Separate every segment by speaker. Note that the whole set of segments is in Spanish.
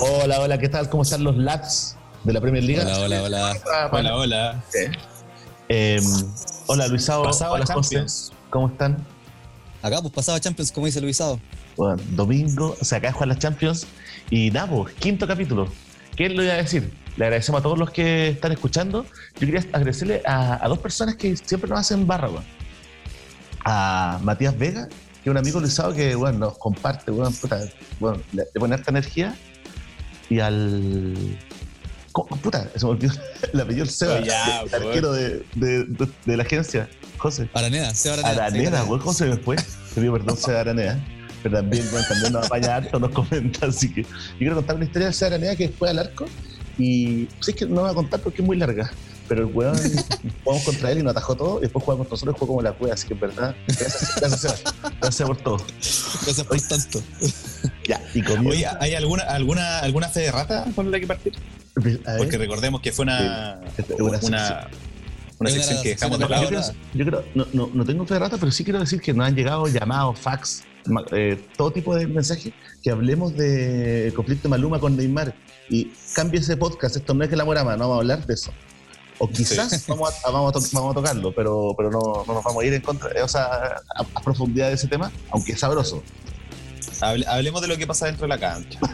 Speaker 1: Hola, hola, ¿qué tal? ¿Cómo están los lads de la Premier League?
Speaker 2: Hola, hola, hola. Hola, hola.
Speaker 1: Eh, hola, Luisao.
Speaker 2: Pasado
Speaker 1: hola,
Speaker 2: Champions.
Speaker 1: José. ¿Cómo están?
Speaker 2: Acá, pues pasado Champions, como dice Luisado.
Speaker 1: Bueno, domingo, o sea, acá juegan las Champions. Y nada, pues, quinto capítulo. ¿Qué le voy a decir? Le agradecemos a todos los que están escuchando. Yo quería agradecerle a, a dos personas que siempre nos hacen barra. A Matías Vega, que es un amigo Luisado que, bueno, nos comparte, weón, puta, bueno, le, pone harta energía. Y al. ¿Cómo? Puta, se me olvidó el apellido del Seba,
Speaker 2: Oh, ya,
Speaker 1: el arquero de, de, de- de la agencia, José.
Speaker 2: Araneda, Seba Araneda.
Speaker 1: Araneda,
Speaker 2: sí,
Speaker 1: weón, ¿cómo se me fue? Te pido perdón, Seba Araneda. Pero también, bueno, también nos apaña harto, nos comenta. Así que yo quiero contar una historia de Seba Araneda que fue al arco. Y sí es que no la voy a contar porque es muy larga. Pero el weón, jugamos contra él y nos atajó todo. Y después jugamos contra nosotros y jugó como la cueva. Así que en verdad, gracias, gracias. Gracias por todo.
Speaker 2: Gracias por tanto.
Speaker 1: Ya, y comió.
Speaker 3: Oye, ¿hay alguna, alguna, alguna fe de rata con la que partir? Porque recordemos que fue una,
Speaker 1: una
Speaker 3: una, sección
Speaker 2: una
Speaker 3: que dejamos de lado.
Speaker 1: yo creo, yo creo- no, no, no tengo fe de rata, pero sí quiero decir que nos han llegado llamados, fax, eh, todo tipo de mensajes que hablemos de conflicto de Maluma con Neymar y cambie ese podcast. Esto no es que la morama, no vamos a hablar de eso. O quizás vamos, a, vamos, a to- vamos a tocarlo, pero, pero no, no nos vamos a ir en contra, o sea, a, a profundidad de ese tema, aunque es sabroso.
Speaker 3: Hable- hablemos de lo que pasa dentro de la cancha.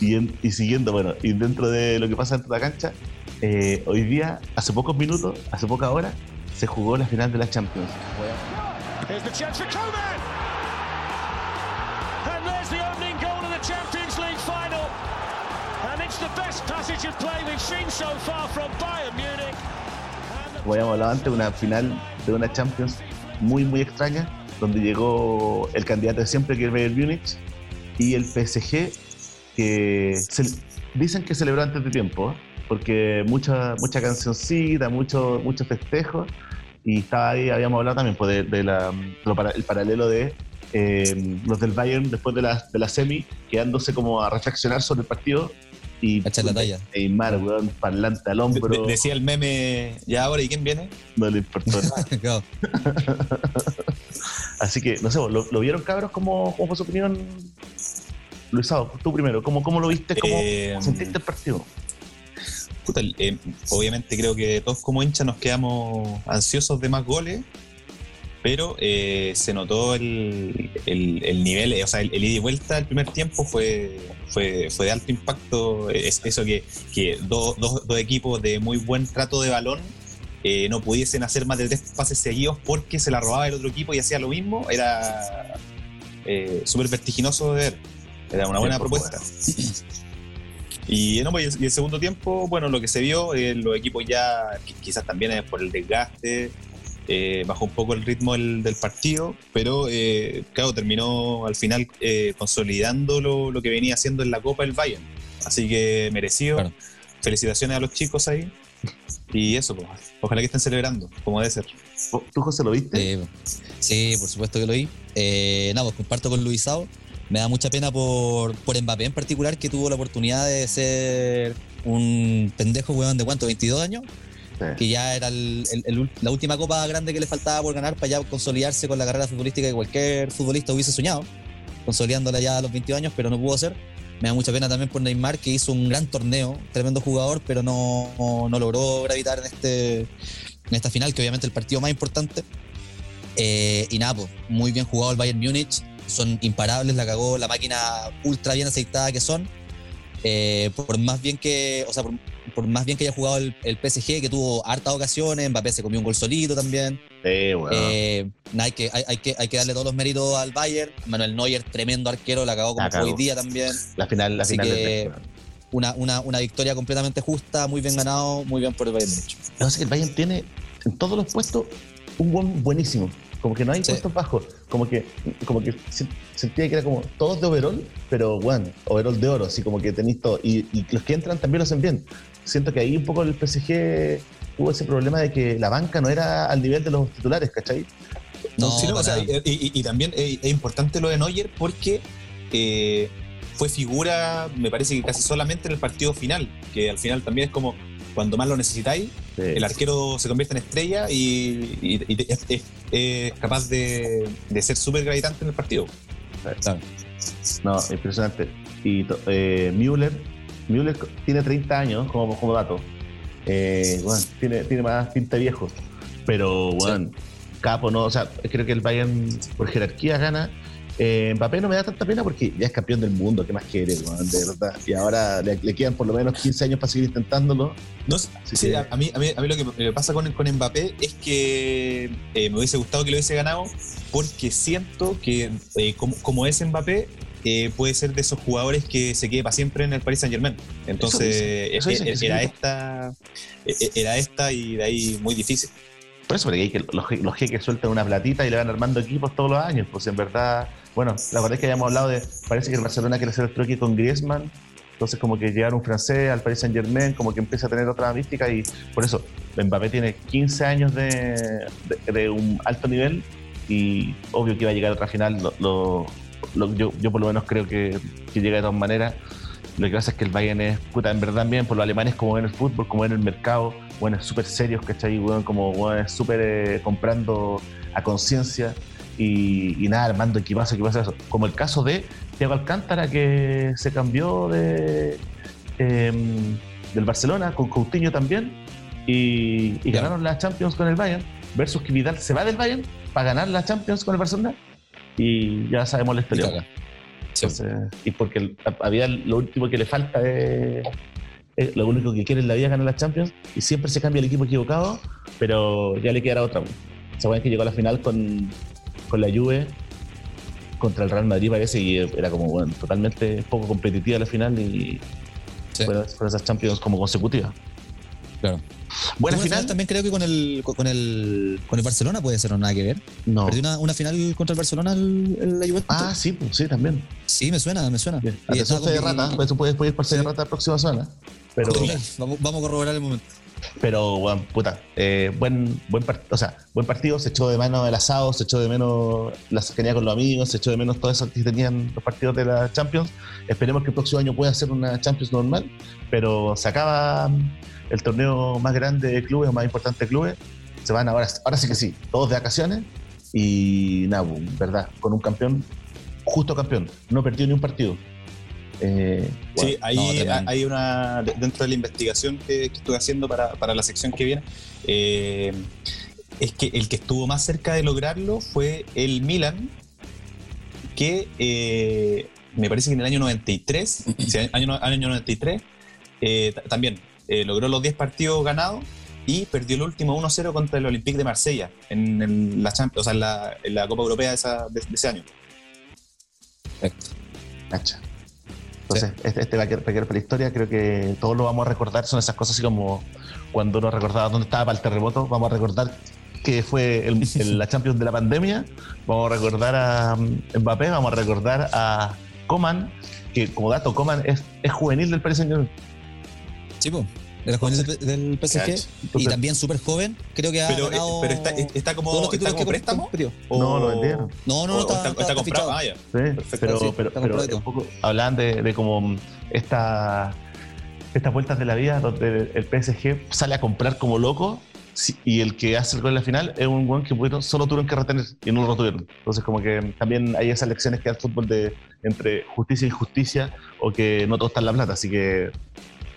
Speaker 1: Y, en- y siguiendo, bueno, y dentro de lo que pasa dentro de la cancha, eh, hoy día, hace pocos minutos, hace poca hora, se jugó la final de la Champions.
Speaker 4: Here's
Speaker 1: como habíamos hablado antes, una final de una Champions muy, muy extraña, donde llegó el candidato de siempre, que es Bayern Múnich, y el PSG, que ce- dicen que celebró antes de tiempo, ¿eh? porque mucha, mucha cancioncita, mucho, mucho festejo, y estaba ahí, habíamos hablado también pues, de, de paralelo de eh, los del Bayern después de la, de la semi, quedándose como a reflexionar sobre el partido. Y
Speaker 2: A echar la talla.
Speaker 1: Neymar, weón, parlante al hombro,
Speaker 3: de- decía el meme, ya ahora, ¿y quién viene?
Speaker 1: no le importó nada. Así que, no sé, ¿lo, lo vieron cabros? ¿Cómo, ¿Cómo fue su opinión? Luisado, tú primero, ¿cómo, cómo lo viste? ¿Cómo
Speaker 3: Eh,
Speaker 1: sentiste el partido?
Speaker 3: Puta, eh, obviamente creo que todos como hinchas nos quedamos ansiosos de más goles, pero eh, se notó el, el- el nivel, o sea, el, el ida y vuelta del primer tiempo fue, fue, fue de alto impacto. Es, eso que, que dos, dos- dos equipos de muy buen trato de balón eh, no pudiesen hacer más de tres pases seguidos porque se la robaba el otro equipo y hacía lo mismo, era eh, súper vertiginoso de ver. Era una buena propuesta. Y, no, pues, y el segundo tiempo, bueno, lo que se vio, eh, los equipos ya, qui- quizás también es por el desgaste, eh, bajó un poco el ritmo del, del partido, pero eh, claro, terminó al final eh, consolidando lo, lo que venía haciendo en la Copa el Bayern. Así que merecido.
Speaker 2: Claro.
Speaker 3: Felicitaciones a los chicos ahí. Y eso, pues, ojalá que estén celebrando, como debe ser.
Speaker 1: ¿Tú, José, lo viste?
Speaker 2: Eh, sí, por supuesto que lo vi. Eh, nada, pues comparto con Luisao. Me da mucha pena por, por Mbappé en particular, que tuvo la oportunidad de ser un pendejo, weón, de cuánto, 22 años, Que ya era la última copa grande que le faltaba por ganar para ya consolidarse con la carrera futbolística que cualquier futbolista hubiese soñado, consolidándola ya a los 22 años, pero no pudo ser. Me da mucha pena también por Neymar, que hizo un gran torneo, tremendo jugador, pero no, no logró gravitar en, este, en esta final, que obviamente es el partido más importante. Eh, y nada, pues, muy bien jugado el Bayern Múnich, son imparables, la cagó la máquina ultra bien aceitada que son. Eh, por más bien que, o sea, por, por más bien que haya jugado el, el PSG, que tuvo hartas ocasiones, Mbappé se comió un gol solito también.
Speaker 1: Sí, weón.
Speaker 2: Eh, hay, que, hay, hay que, hay que darle todos los méritos al Bayern. Manuel Neuer, tremendo arquero, la cagó como fue hoy día también.
Speaker 1: la final, la
Speaker 2: así
Speaker 1: final
Speaker 2: que- Una, una, una victoria completamente justa, muy bien ganado, muy bien por el Bayern
Speaker 1: es que el Bayern tiene en todos los puestos un buen buenísimo. Como que no hay
Speaker 2: Sí.
Speaker 1: puestos bajos. Como que, como que se- sentía que era como todos de overall, pero bueno, overall de oro, así como que tenéis todo. Y, y los que entran también lo hacen bien. Siento que ahí un poco el PSG hubo ese problema de que la banca no era al nivel de los titulares, ¿cachai?
Speaker 2: No,
Speaker 3: Sí, no, o sea, y, y- y también es, es importante lo de Neuer porque eh, fue figura, me parece que casi solamente en el partido final, que al final también es como cuando más lo necesitáis,
Speaker 1: Sí.
Speaker 3: el arquero se convierte en estrella y, y- y es, es- es capaz de, de ser súper gravitante en el partido.
Speaker 2: Claro.
Speaker 1: No, impresionante. Y eh, Müller, Müller tiene 30 años como, como dato. Eh, bueno, tiene, tiene más pinta viejo. Pero, bueno, capo, ¿no? O sea, creo que el Bayern por jerarquía gana. Eh, Mbappé no me da tanta pena porque ya es campeón del mundo, ¿qué más quiere, weón? De verdad. Y ahora le, le quedan por lo menos 15 años para seguir intentándolo.
Speaker 3: No, sé,
Speaker 1: Sí,
Speaker 3: sí,
Speaker 1: sí.
Speaker 3: a, mí, a, mí, a mí lo que me pasa con, con Mbappé es que eh, me hubiese gustado que lo hubiese ganado porque siento que eh, como, como es Mbappé eh, puede ser de esos jugadores que se quede para siempre en el Paris Saint Germain. Entonces
Speaker 1: eso que
Speaker 3: era esta era esta y de ahí muy difícil.
Speaker 1: Por eso, porque hay que, los, los jeques sueltan una platita y le van armando equipos todos los años. Pues en verdad, bueno, la verdad es que habíamos hablado de. Parece que el Barcelona quiere hacer el truque con Griezmann. Entonces, como que llegar un francés al Paris Saint Germain, como que empieza a tener otra mística. Y por eso, Mbappé tiene 15 años de, de- un alto nivel. Y obvio que iba a llegar a otra final. Yo, yo, por lo menos, creo que, que llega de todas maneras. Lo que pasa es que el Bayern es, puta, en verdad bien, por los alemanes como ven el fútbol, como ven el mercado, bueno, súper serios, ¿cachai? Weón, como es súper eh, comprando a conciencia y, y nada, armando equipazo, equipazo, eso. Como el caso de Thiago Alcántara, que se cambió de em, del Barcelona con Coutinho también y, ganaron la Champions con el Bayern, versus que Vidal se va del Bayern para ganar la Champions con el Barcelona y ya sabemos la historia.
Speaker 2: caga. Sí.
Speaker 1: Entonces, y porque a, a Vidal lo último que le falta es, es- lo único que quiere en la vida es ganar la Champions y siempre se cambia el equipo equivocado, pero ya le quedará otra. Se acuerdan que llegó a la final con, con la Juve contra el Real Madrid parece y era como bueno, totalmente poco competitiva la final y
Speaker 2: Sí.
Speaker 1: fueron, fueron esas Champions como consecutivas.
Speaker 2: Claro.
Speaker 1: Buena
Speaker 2: una
Speaker 1: final.
Speaker 2: también creo que con el, con el con el Barcelona puede ser o nada que ver.
Speaker 1: No.
Speaker 2: Perdió una, una final contra el Barcelona el, el- la Juventus.
Speaker 1: Ah, sí, pues, sí, también.
Speaker 2: sí, me suena, me suena.
Speaker 1: Bien.
Speaker 2: Y con-
Speaker 1: Rata, pues tú puedes, puedes ir Fede
Speaker 2: Sí.
Speaker 1: Rata la próxima semana. Pero,
Speaker 2: Vamos, vamos a corroborar el momento.
Speaker 1: Pero, bueno, puta, eh, buen, buen, o sea, buen partido, se echó de menos el asado, se echó de menos la cercanía con los amigos, se echó de menos todo eso que tenían los partidos de la Champions. Esperemos que el próximo año pueda ser una Champions normal, pero se acaba mm, el torneo más grande de clubes más importante de clubes. Se van ahora, ahora sí que sí, todos de vacaciones y nada, verdad, con un campeón, justo campeón, no perdió ni un partido. Eh,
Speaker 3: Sí, ahí
Speaker 2: no,
Speaker 3: hay una, dentro de la investigación que, que estuve haciendo para, para la sección que viene, eh, es que el que estuvo más cerca de lograrlo fue el Milan, que eh, me parece que en el año 93, sí, año, año 93, eh, ta- también logró los 10 partidos ganados y perdió el último 1-0 contra el Olympique de Marsella en, el- la, Champions- o sea, en, la, en la Copa Europea de, esa- de- de ese año.
Speaker 2: Perfecto.
Speaker 1: Entonces, este, este va a quedar para la historia. Creo que todos lo vamos a recordar. Son esas cosas así como cuando uno recordaba dónde estaba para el terremoto. Vamos a recordar que fue el- el- la Champions de la pandemia. Vamos a recordar a mm, Mbappé. Vamos a recordar a Coman. Que como dato, Coman es, es juvenil del Paris Saint-Germain.
Speaker 2: Sí, pues. De los jóvenes del, PSG. Y también súper joven. Creo que ha
Speaker 3: Pero, eh,
Speaker 2: ganado
Speaker 3: pero está, está como,
Speaker 2: todos los
Speaker 3: está
Speaker 2: títulos
Speaker 3: como
Speaker 2: que
Speaker 3: préstamo. o-
Speaker 1: No, lo vendieron.
Speaker 2: No, no, no, está,
Speaker 3: está,
Speaker 2: está-
Speaker 3: está
Speaker 2: está
Speaker 3: comprado. Ah, ya.
Speaker 1: Sí,
Speaker 3: Perfecto,
Speaker 1: pero,
Speaker 2: sí,
Speaker 1: pero,
Speaker 2: está
Speaker 1: pero un poco hablaban de, de como esta, estas vueltas de la vida donde el PSG sale a comprar como loco sí, y el que hace el gol en la final es un buen que pudieron- solo tuvieron que retener y no lo retuvieron. Entonces como que también hay esas lecciones que da el fútbol de entre justicia y injusticia o que no todo está en la plata. Así que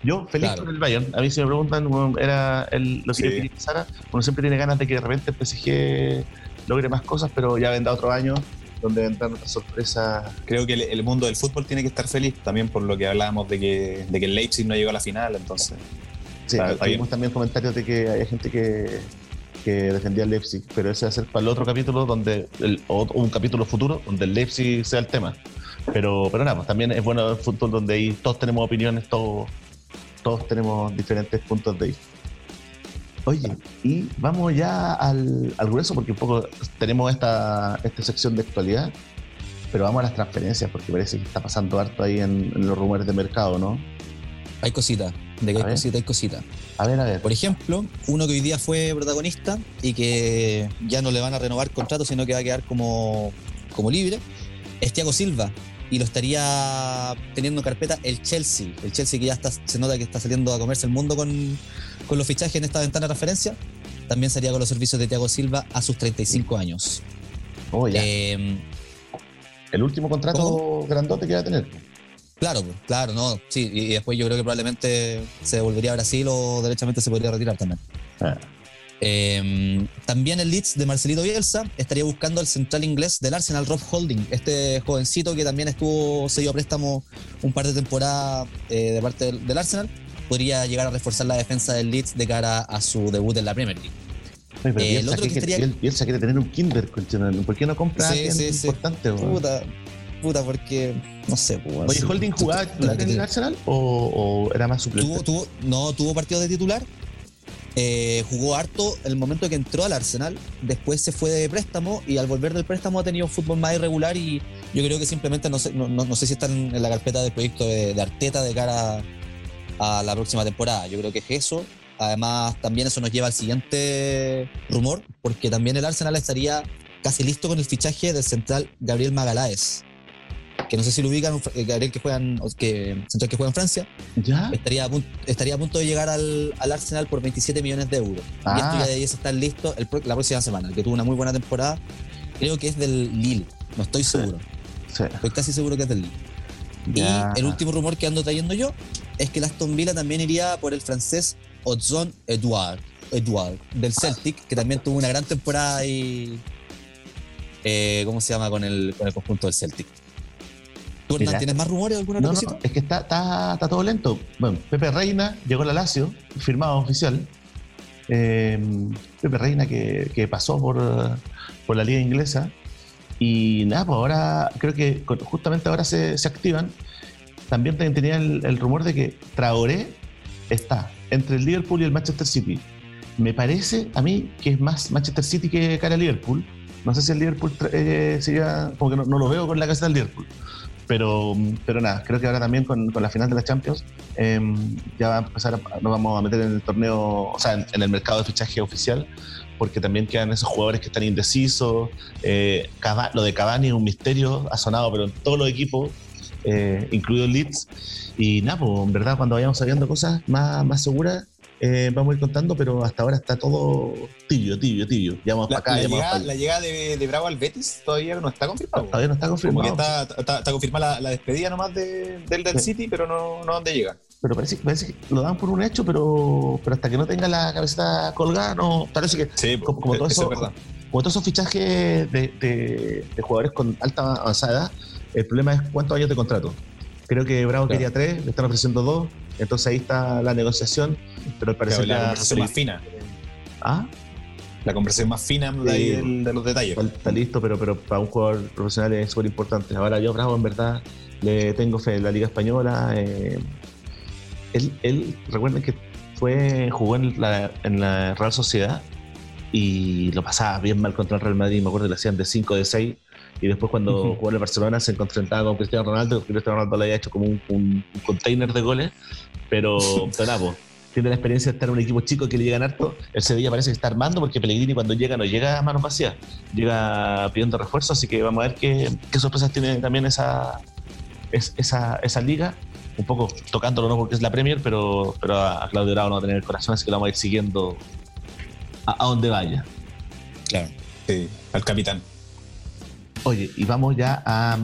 Speaker 1: yo feliz
Speaker 2: Claro.
Speaker 1: con el Bayern. A mí si me preguntan, bueno, era el- lo que
Speaker 3: Sí.
Speaker 1: pasara. Uno siempre tiene ganas de que de repente el PSG logre más cosas, pero ya vendrá otro año donde vendrán otras sorpresas
Speaker 3: Creo que el, el mundo del fútbol tiene que estar feliz también por lo que hablábamos de que, de que el Leipzig no llegó a la final, entonces.
Speaker 1: Sí,
Speaker 3: Está- está
Speaker 1: tuvimos
Speaker 3: bien.
Speaker 1: también comentarios de que hay gente que, que defendía el Leipzig, pero ese va a ser para el otro capítulo, donde el, o o un capítulo futuro, donde el Leipzig sea el tema. Pero, pero nada, pues también es bueno el fútbol donde ahí todos tenemos opiniones, todos, todos tenemos diferentes puntos de vista. Oye, y vamos ya al, al grueso, porque un poco tenemos esta, esta sección de actualidad, pero vamos a las transferencias, porque parece que está pasando harto ahí en, en los rumores de mercado, ¿no?
Speaker 2: Hay cositas. De que
Speaker 1: A
Speaker 2: hay cositas, hay cositas.
Speaker 1: A ver, a ver.
Speaker 2: Por ejemplo, uno que hoy día fue protagonista y que ya no le van a renovar contrato, sino que va a quedar como, como libre, es Thiago Silva, y lo estaría teniendo en carpeta el Chelsea. El Chelsea que ya está, se nota que está saliendo a comerse el mundo con, con los fichajes en esta ventana de referencia. También sería con los servicios de Thiago Silva a sus 35 años.
Speaker 1: Oh, ya.
Speaker 2: Eh,
Speaker 1: el último contrato
Speaker 2: ¿cómo?
Speaker 1: grandote que va a tener.
Speaker 2: claro, pues, claro, no. Sí, y y después yo creo que probablemente se devolvería a Brasil o derechamente se podría retirar también.
Speaker 1: Ah,
Speaker 2: Eh, también el Leeds de Marcelito Bielsa estaría buscando al central inglés del Arsenal, Rob Holding, este jovencito que también estuvo cedido a préstamo un par de temporadas eh, de parte del, del Arsenal. Podría llegar a reforzar la defensa del Leeds de cara a su debut en la Premier League.
Speaker 1: Pero
Speaker 2: Eh, el
Speaker 1: Bielsa
Speaker 2: otro que estaría-
Speaker 1: Biel- Bielsa quiere tener un Kinder. ¿por qué no compra
Speaker 2: Sí, sí, sí.
Speaker 1: importante?
Speaker 2: Puta, puta, porque no sé. pues,
Speaker 1: Oye. ¿Holding jugaba en el Arsenal o, o era más suplente?
Speaker 2: tuvo, tuvo- no tuvo partido de titular. Eh, jugó harto el momento que entró al Arsenal. Después se fue de préstamo y al volver del préstamo ha tenido un fútbol más irregular. Y yo creo que simplemente no sé, no, sé si están en la carpeta del proyecto de, Arteta de cara a la próxima temporada. Yo creo que es eso. Además, también eso nos lleva al siguiente rumor, porque también el Arsenal estaría casi listo con el fichaje del central Gabriel Magaláes. Que no sé si lo ubican, eh, Gabriel que juega en, que, central que juega en Francia
Speaker 1: ¿Ya?
Speaker 2: estaría a, punto, estaría a punto de llegar al, al Arsenal por 27 millones de euros. Y
Speaker 1: Ah.
Speaker 2: esto ya debiese estar listo el la próxima semana, que tuvo una muy buena temporada. Creo que es del Lille, no estoy seguro.
Speaker 1: Sí.
Speaker 2: Estoy casi seguro que es del Lille.
Speaker 1: Ya.
Speaker 2: Y el último rumor que ando trayendo yo es que el Aston Villa también iría por el francés Odzon Edouard, Edouard del Celtic, que también tuvo una gran temporada y ¿cómo se llama? Con el, con el conjunto del Celtic. ¿Tú, Hernán,
Speaker 1: Mira.
Speaker 2: tienes más rumores o alguna
Speaker 1: No, es que está, está, está todo lento. Bueno, Pepe Reina llegó a la Lazio, firmado oficial. Eh, Pepe Reina que, que pasó por, por la liga inglesa. Y nada, pues ahora creo que justamente ahora se, se activan. También te- tenía el, el rumor de que Traoré está entre el Liverpool y el Manchester City. Me parece a mí que es más Manchester City que cara a Liverpool. No sé si el Liverpool eh, sería, como que no, no lo veo con la casa del Liverpool. Pero, pero nada, creo que ahora también con, con la final de la Champions eh, ya va a empezar, a- nos vamos a meter en el torneo, o sea, en, el mercado de fichaje oficial, porque también quedan esos jugadores que están indecisos. Eh, Cava- lo de Cavani es un misterio, ha sonado, pero en todos los equipos, eh, incluido Leeds. Y nada, pues en verdad, cuando vayamos sabiendo cosas más, más seguras, eh, vamos a ir contando, pero hasta ahora está todo tibio, tibio, tibio. Ya vamos
Speaker 3: La,
Speaker 1: para acá,
Speaker 3: la llegada,
Speaker 1: para allá.
Speaker 3: la llegada de, de Bravo al Betis todavía no está confirmado.
Speaker 1: Todavía no está
Speaker 3: Como que está, está, está confirmada la, la despedida nomás de- del, del
Speaker 1: Sí.
Speaker 3: City, pero no, no dónde llega.
Speaker 1: pero parece, parece que lo dan por un hecho, pero, pero hasta que no tenga la cabecita colgada, no. Parece que
Speaker 3: Sí,
Speaker 1: Como- como todo
Speaker 3: eso
Speaker 1: eso-
Speaker 3: es verdad.
Speaker 1: como todos esos fichajes de, de- de jugadores con alta avanzada edad, el problema es cuántos años de contrato. Creo que Bravo
Speaker 2: Claro.
Speaker 1: quería tres, le están ofreciendo dos, entonces ahí está la negociación, pero al parecer
Speaker 3: Claro, la
Speaker 1: ya-
Speaker 3: conversación más fina.
Speaker 1: Ah,
Speaker 3: La conversación más fina de, ahí del- de los detalles.
Speaker 1: está, listo, pero, pero para un jugador profesional es súper importante. Ahora yo, Bravo, en verdad, le tengo fe en la Liga Española. eh, él, él, recuerden que fue, jugó en la, en la Real Sociedad y lo pasaba bien mal contra el Real Madrid. Me acuerdo que le hacían de 5, de 6. Y después cuando jugó en el Barcelona se enfrentaba con Cristiano Ronaldo. Cristiano Ronaldo le había hecho como un, un- un container de goles. Pero, po, tiene la experiencia de estar en un equipo chico que le llegan harto. El Sevilla parece que está armando porque Pellegrini cuando llega no llega a manos vacías. Llega pidiendo refuerzos. Así que vamos a ver qué, qué sorpresas tiene también esa, es- esa, esa liga. Un poco tocándolo, no porque es la Premier, pero, pero a Claudio Bravo no va a tener el corazón, así que lo vamos a ir siguiendo a, a donde vaya.
Speaker 2: Claro.
Speaker 3: Sí, al capitán.
Speaker 1: Oye, y vamos ya a,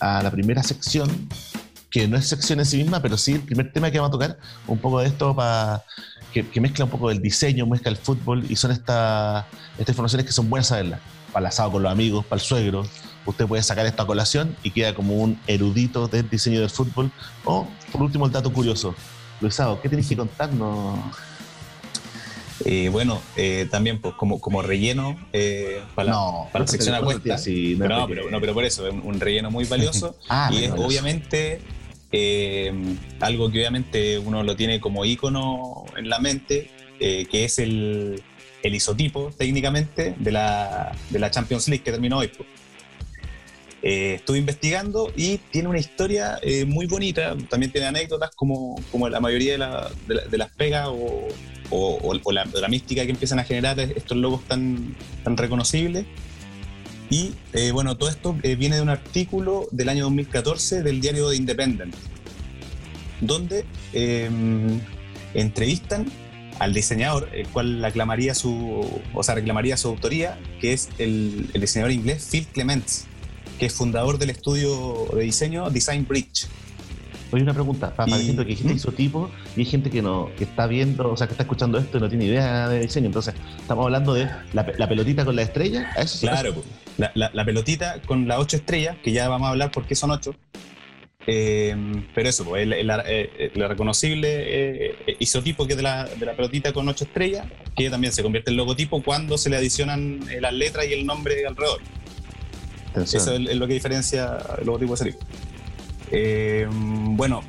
Speaker 1: a la primera sección, que no es sección en sí misma, pero sí el primer tema que vamos a tocar, un poco de esto para que, que mezcla un poco del diseño, mezcla el fútbol, y son estas estas informaciones que son buenas saberlas. Para el asado con los amigos, para el suegro. Usted puede sacar esto a colación y queda como un erudito del diseño del fútbol. O, por último, el dato curioso. Luisado, ¿qué tienes que contarnos?
Speaker 3: Eh, bueno, eh, también pues como, como relleno eh, para,
Speaker 1: no,
Speaker 3: para la sección apuesta.
Speaker 1: no
Speaker 3: pero, no, por eso, es un, un relleno muy valioso.
Speaker 1: Ah,
Speaker 3: y es
Speaker 1: valioso.
Speaker 3: obviamente eh, algo que obviamente uno lo tiene como ícono en la mente, eh, que es el, el isotipo técnicamente de la, de la Champions League que terminó hoy. Eh, estuve investigando y tiene una historia eh, muy bonita, también tiene anécdotas como, como la mayoría de, la- de la- de las pegas o, o- la, la mística que empiezan a generar estos logos tan, tan reconocibles. Y eh, bueno, todo esto eh, viene de un artículo del año 2014 del diario The Independent, donde eh, entrevistan al diseñador, el cual aclamaría su, o sea, reclamaría su autoría, que es el, el diseñador inglés Phil Clements, que es fundador del estudio de diseño Design Bridge.
Speaker 1: Oye, una pregunta, para,
Speaker 3: Y-
Speaker 1: gente que dijiste
Speaker 3: ¿Mm?
Speaker 1: isotipo y hay gente que no que está viendo, o sea, que está escuchando esto y no tiene idea de diseño. Entonces, estamos hablando de la, pe- la pelotita con la estrella. ¿A eso
Speaker 3: Claro. La, la- la pelotita con las ocho estrellas, que ya vamos a hablar por qué son ocho. Eh, pero eso, pues, el, el- eh, el reconocible eh, eh, isotipo que es de la, de la pelotita con ocho estrellas, que también se convierte en logotipo cuando se le adicionan las letras y el nombre alrededor.
Speaker 1: Atención.
Speaker 3: Eso es, es lo que diferencia el logotipo de Serico. Eh, bueno,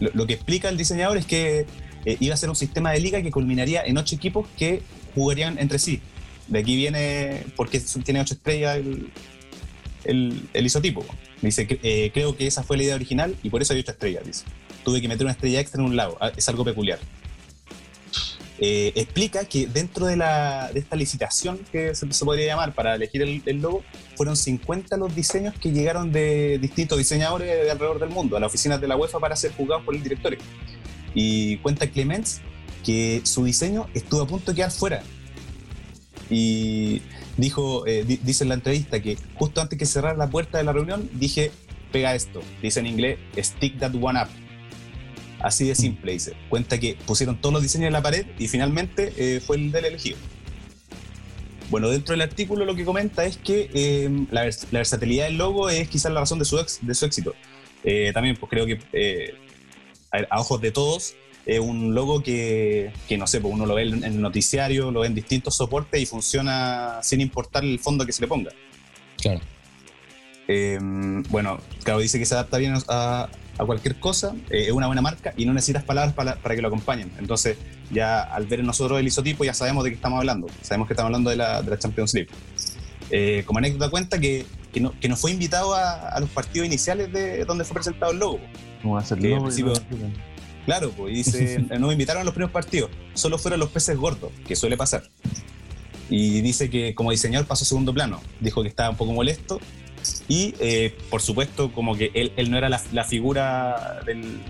Speaker 3: lo, lo que explica el diseñador es que iba a ser un sistema de liga que culminaría en ocho equipos que jugarían entre sí. De aquí viene, porque tiene ocho estrellas el, el, el isotipo. Dice, eh, creo que esa fue la idea original y por eso hay ocho estrellas, dice. Tuve que meter una estrella extra en un lado, ah, es algo peculiar. Eh, explica que dentro de, la, de esta licitación que se, se podría llamar para elegir el, el logo, fueron 50 los diseños que llegaron de distintos diseñadores de alrededor del mundo a las oficinas de la UEFA para ser juzgados por el directorio. Y cuenta Clements que su diseño estuvo a punto de quedar fuera. Y dijo, eh, di- dice en la entrevista que justo antes que cerrar la puerta de la reunión, dije, pega esto. Dice en inglés, stick that one up. Así de simple, dice. Cuenta que pusieron todos los diseños en la pared y finalmente eh, fue el del elegido. Bueno, dentro del artículo lo que comenta es que eh, la, vers- la versatilidad del logo es quizás la razón de su, ex- de su éxito. Eh, también, pues creo que eh, a ojos de todos, es un logo que, que, no sé, pues uno lo ve en el noticiario, lo ve en distintos soportes y funciona sin importar el fondo que se le ponga.
Speaker 2: Claro.
Speaker 3: Eh, bueno, claro, dice que se adapta bien a, a cualquier cosa, eh, es una buena marca y no necesitas palabras para, para que lo acompañen. Entonces, ya al ver en nosotros el isotipo, ya sabemos de qué estamos hablando. Sabemos que estamos hablando de la, de la Champions League. Eh, como anécdota cuenta que, que, no, que no fue invitado a, a los partidos iniciales de donde fue presentado el logo.
Speaker 1: ¿Cómo va a ser
Speaker 3: que
Speaker 1: logo?
Speaker 3: Claro, pues y dice, no me invitaron a los primeros partidos, solo fueron los peces gordos, que suele pasar. Y dice que como diseñador pasó a segundo plano, dijo que estaba un poco molesto y eh, por supuesto como que él, él no era la, la figura del,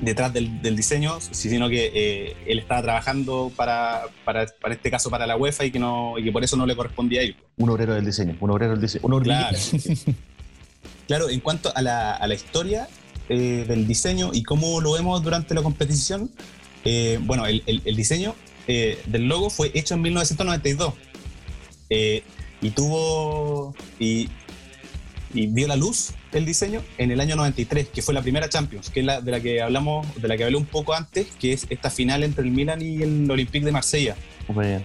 Speaker 3: detrás del, del diseño, sino que eh, él estaba trabajando para, para, para este caso para la UEFA y que, no, y que por eso no le correspondía ir.
Speaker 1: Un obrero del diseño, un obrero del diseño. Un.
Speaker 3: Claro. claro, en cuanto a la, a la historia eh, del diseño y cómo lo vemos durante la competición, eh, bueno, el, el- el diseño eh, del logo fue hecho en 1992 eh, y tuvo y, y vio la luz el diseño en el año 93, que fue la primera Champions, que es la de la que hablamos, de la que hablé un poco antes, que es esta final entre el Milan y el Olympique de Marsella
Speaker 1: Muy bien.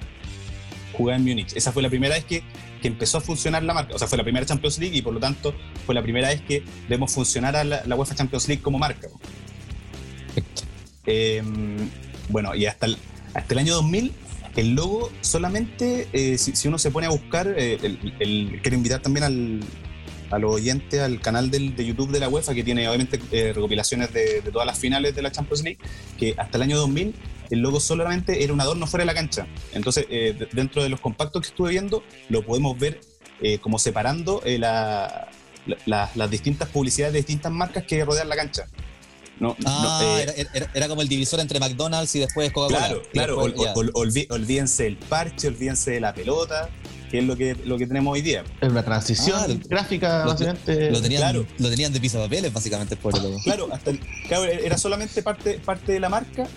Speaker 3: jugada en Múnich. Esa fue la primera vez que, que empezó a funcionar la marca. O sea, fue la primera Champions League y por lo tanto fue la primera vez que vemos funcionar a la, UEFA Champions League como marca. Eh, bueno, y hasta el, hasta el año 2000, el logo solamente, eh, si, uno se pone a buscar, eh, quiero invitar también al, a los oyentes al canal del- de YouTube de la UEFA, que tiene obviamente eh, recopilaciones de, de todas las finales de la Champions League, que hasta el año 2000 el logo solamente era un adorno fuera de la cancha. Entonces, eh, de- dentro de los compactos que estuve viendo, lo podemos ver eh, como separando eh, la- la- la- las distintas publicidades de distintas marcas que rodean la cancha. No, no,
Speaker 2: Ah,
Speaker 3: eh,
Speaker 2: era, era- era como el divisor entre McDonald's y después Coca-Cola.
Speaker 3: Claro, claro.
Speaker 2: después,
Speaker 3: ol-
Speaker 2: ya.
Speaker 3: ol- olvi- olvídense del parche, olvídense de la pelota, que es lo que, lo que tenemos hoy día.
Speaker 1: Es una transición
Speaker 2: Ah,
Speaker 1: gráfica,
Speaker 2: lo-
Speaker 1: básicamente.
Speaker 2: Lo tenían,
Speaker 3: Claro.
Speaker 2: lo tenían de pisapapeles, básicamente, por el logo.
Speaker 3: Claro, hasta el- claro, era solamente parte, parte de la marca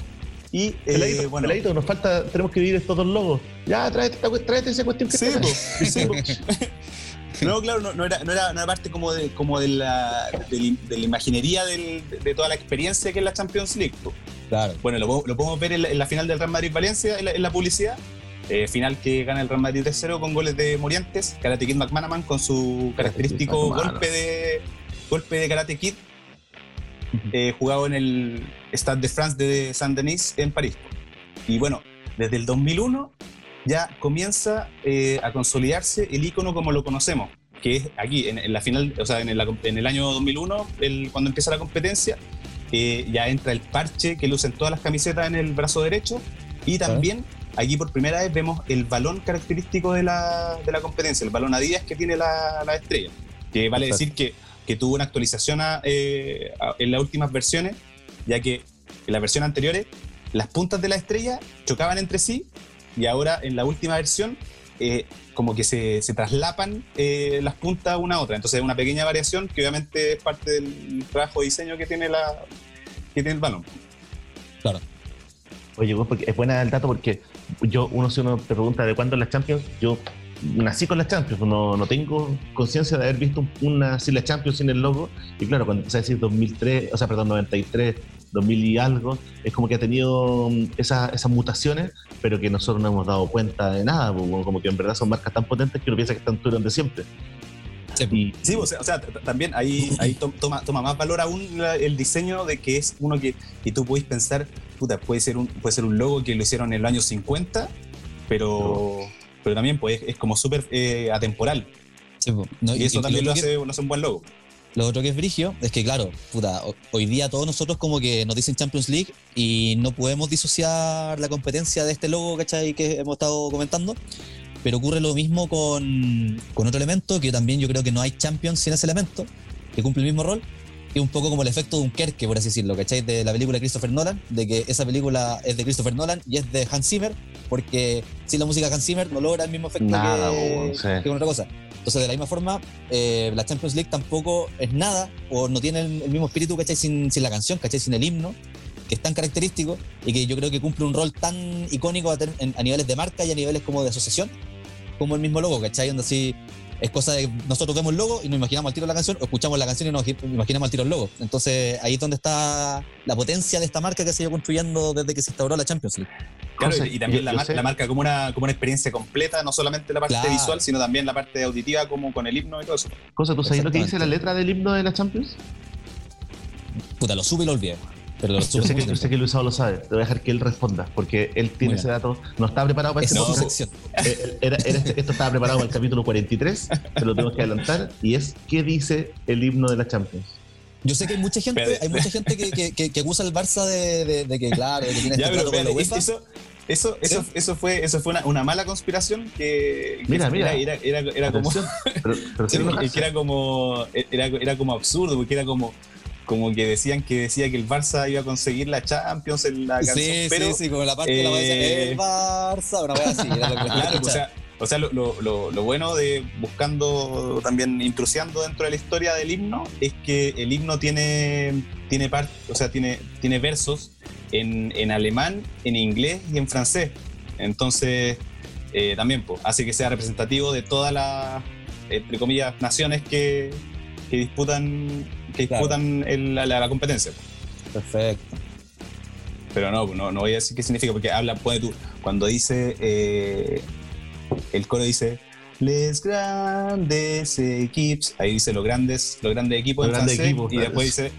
Speaker 3: y eh, bueno.
Speaker 1: peladito, nos falta, tenemos que dividir estos dos logos. Ya, tráete, tráete esa cuestión que
Speaker 3: Sí. No, claro, no, no era, no, era, era parte como de, como de, la, de, la- de la imaginería del- de toda la experiencia que es la Champions League.
Speaker 2: Claro.
Speaker 3: Bueno, lo, po- lo podemos ver en la, en la final del Real Madrid-Valencia, en, la- en la publicidad. Eh, final que gana el Real Madrid 3-0 con goles de Morientes, Karate Kid McManaman con su característico golpe de, golpe de Karate Kid eh, jugado en el Stade de France de Saint-Denis en París. Y bueno, desde el 2001 ya comienza eh, a consolidarse el icono como lo conocemos, que es aquí, en, en la final, o sea, en el, en el año 2001, el- cuando empieza la competencia, eh, ya entra el parche que lucen todas las camisetas en el brazo derecho y también aquí por primera vez vemos el balón característico de la, de la competencia, el balón a días que tiene la, la estrella. Que vale decir que, que tuvo una actualización eh, en las últimas versiones, ya que en las versiones anteriores las puntas de la estrella chocaban entre sí y ahora en la última versión eh, como que se, se traslapan eh, las puntas una a otra. Entonces es una pequeña variación que obviamente es parte del trabajo de diseño que tiene, la, que tiene el balón.
Speaker 2: Claro.
Speaker 1: Oye, es buena el dato porque yo, uno si uno te pregunta de cuándo las Champions, yo nací con las Champions, no, no tengo conciencia de haber visto una sin las Champions sin el logo. Y claro, cuando empecé a decir 2003, o sea, perdón, 93, 2000 y algo, es como que ha tenido mm, esa- esas mutaciones, pero que nosotros no hemos dado cuenta de nada, pues, como que en verdad son marcas tan potentes que uno piensa que están durante siempre.
Speaker 2: Sí,
Speaker 3: Sí, o sea, o sea, también ahí, ahí to- toma, toma más valor aún la- el diseño de que es uno que, y tú podéis pensar, puta, puede ser, un, puede ser un logo que lo hicieron en el año 50, pero, pero también pues, es como súper eh, atemporal.
Speaker 2: sí, po. No,
Speaker 3: Y eso
Speaker 2: y-
Speaker 3: también
Speaker 2: lo
Speaker 3: lo
Speaker 2: otro que-
Speaker 3: hace, lo hace un buen logo.
Speaker 2: Lo otro que es brigio es que, claro, puta, ho- hoy día todos nosotros como que nos dicen Champions League y no podemos disociar la competencia de este logo, ¿cachai? Que hemos estado comentando. Pero ocurre lo mismo con, con otro elemento que también yo creo que no hay Champions sin ese elemento, que cumple el mismo rol, es un poco como el efecto de un Kerke, por así decirlo, ¿cachai? De la película de Christopher Nolan, de que esa película es de Christopher Nolan y es de Hans Zimmer, porque sin la música de Hans Zimmer no logra el mismo efecto
Speaker 1: Nada,
Speaker 2: que,
Speaker 1: sí.
Speaker 2: que otra cosa. Entonces, de la misma forma, eh, la Champions League tampoco es nada o no tiene el, el mismo espíritu, ¿cachai? Sin, sin la canción, ¿cachai? Sin el himno, que es tan característico y que yo creo que cumple un rol tan icónico a, a niveles de marca y a niveles como de asociación, como el mismo logo, ¿cachai? Donde así es cosa de nosotros vemos el logo y nos imaginamos al tiro la canción, o escuchamos la canción y nos imaginamos al tiro el logo. Entonces, ahí es donde está la potencia de esta marca que se ha ido construyendo desde que se instauró la Champions League.
Speaker 3: Claro, y, y también
Speaker 1: yo-
Speaker 3: la,
Speaker 1: yo
Speaker 3: mar-
Speaker 1: sé-
Speaker 3: la marca como una, como una experiencia completa, no solamente la parte
Speaker 2: Claro.
Speaker 3: visual, sino también la parte auditiva, como con el himno y todo eso.
Speaker 1: cosa, ¿tú sabes lo que dice la letra del himno de la Champions?
Speaker 2: Puta, lo sube y lo olvidé. Pero lo
Speaker 1: Yo sé, que, yo sé que Luis lo sabe, te voy a dejar que él responda, porque él tiene ese dato, no está preparado para
Speaker 2: Es
Speaker 1: este
Speaker 3: No.
Speaker 2: sección.
Speaker 1: Eh, era- era este- esto estaba preparado para el capítulo 43, pero lo tenemos que adelantar, y es ¿qué dice el himno de la Champions?
Speaker 2: Yo sé que hay mucha gente, hay mucha gente que, que, que, que acusa al Barça de, de, de que, claro, de que tiene
Speaker 3: Ya,
Speaker 2: este
Speaker 3: pero
Speaker 2: trato con la UEFA.
Speaker 3: eso, eso, eso,
Speaker 2: ¿Sí?
Speaker 3: eso fue, eso fue una, una mala conspiración que, que
Speaker 1: Mira,
Speaker 3: era,
Speaker 1: mira.
Speaker 3: Era, era, era como,
Speaker 1: pero, pero
Speaker 3: Sí, era como era, era como absurdo porque era como como que decían que decía que el Barça iba a conseguir la Champions en la canción
Speaker 2: Sí,
Speaker 3: pero
Speaker 2: sí, sí, como la parte de la
Speaker 3: eh,
Speaker 2: el Barça, una wea así. Era lo que
Speaker 3: claro, o
Speaker 2: escuchaba.
Speaker 3: sea, o sea lo, lo- lo- lo bueno de buscando también intrusiando dentro de la historia del himno es que el himno tiene tiene parte o sea tiene tiene versos en, en alemán en inglés y en francés entonces eh, también pues, hace que sea representativo de todas las entre comillas naciones que, que disputan que
Speaker 2: Claro.
Speaker 3: disputan el- la, la competencia
Speaker 2: Perfecto.
Speaker 3: pero no, no, no voy a decir qué significa, porque habla, pone tú, cuando dice, eh, el coro dice, les grandes equipos, ahí dice los grandes, los grandes equipos
Speaker 1: Los
Speaker 3: en
Speaker 1: grandes
Speaker 3: francés,
Speaker 1: equipos,
Speaker 3: y
Speaker 1: claro.
Speaker 3: después dice,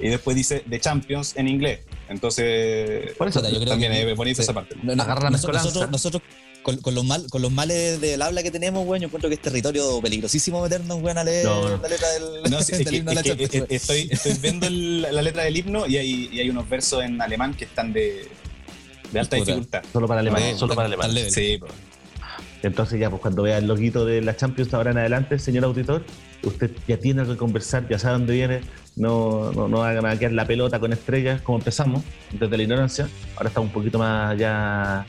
Speaker 3: y después dice The Champions en inglés. Entonces,
Speaker 1: Por eso,
Speaker 2: Puta, yo creo
Speaker 3: también
Speaker 2: que-
Speaker 3: es bonito
Speaker 2: sí.
Speaker 3: esa parte.
Speaker 2: No, no,
Speaker 1: Agarra la
Speaker 2: nosotros,
Speaker 1: mezcolanza.
Speaker 2: nosotros, nosotros con, con los mal, con los males del habla que tenemos, weón, yo encuentro que es territorio peligrosísimo meternos, weón, a leer
Speaker 1: No, no.
Speaker 2: la letra del,
Speaker 3: No, sí, es
Speaker 2: del
Speaker 3: que-
Speaker 2: himno de la
Speaker 3: es que, estoy, estoy viendo el- la letra del himno y hay, y hay unos versos en alemán que están de, de alta
Speaker 2: Puta.
Speaker 3: dificultad.
Speaker 1: Solo para Alemania,
Speaker 2: No,
Speaker 1: solo para
Speaker 2: level.
Speaker 3: Sí, pues.
Speaker 1: Entonces ya, pues cuando vea el loguito de la Champions ahora en adelante, señor auditor, usted ya tiene algo que conversar, ya sabe dónde viene, no, no, no hagan a quedar la pelota con estrellas como empezamos, desde la ignorancia. Ahora estamos un poquito más ya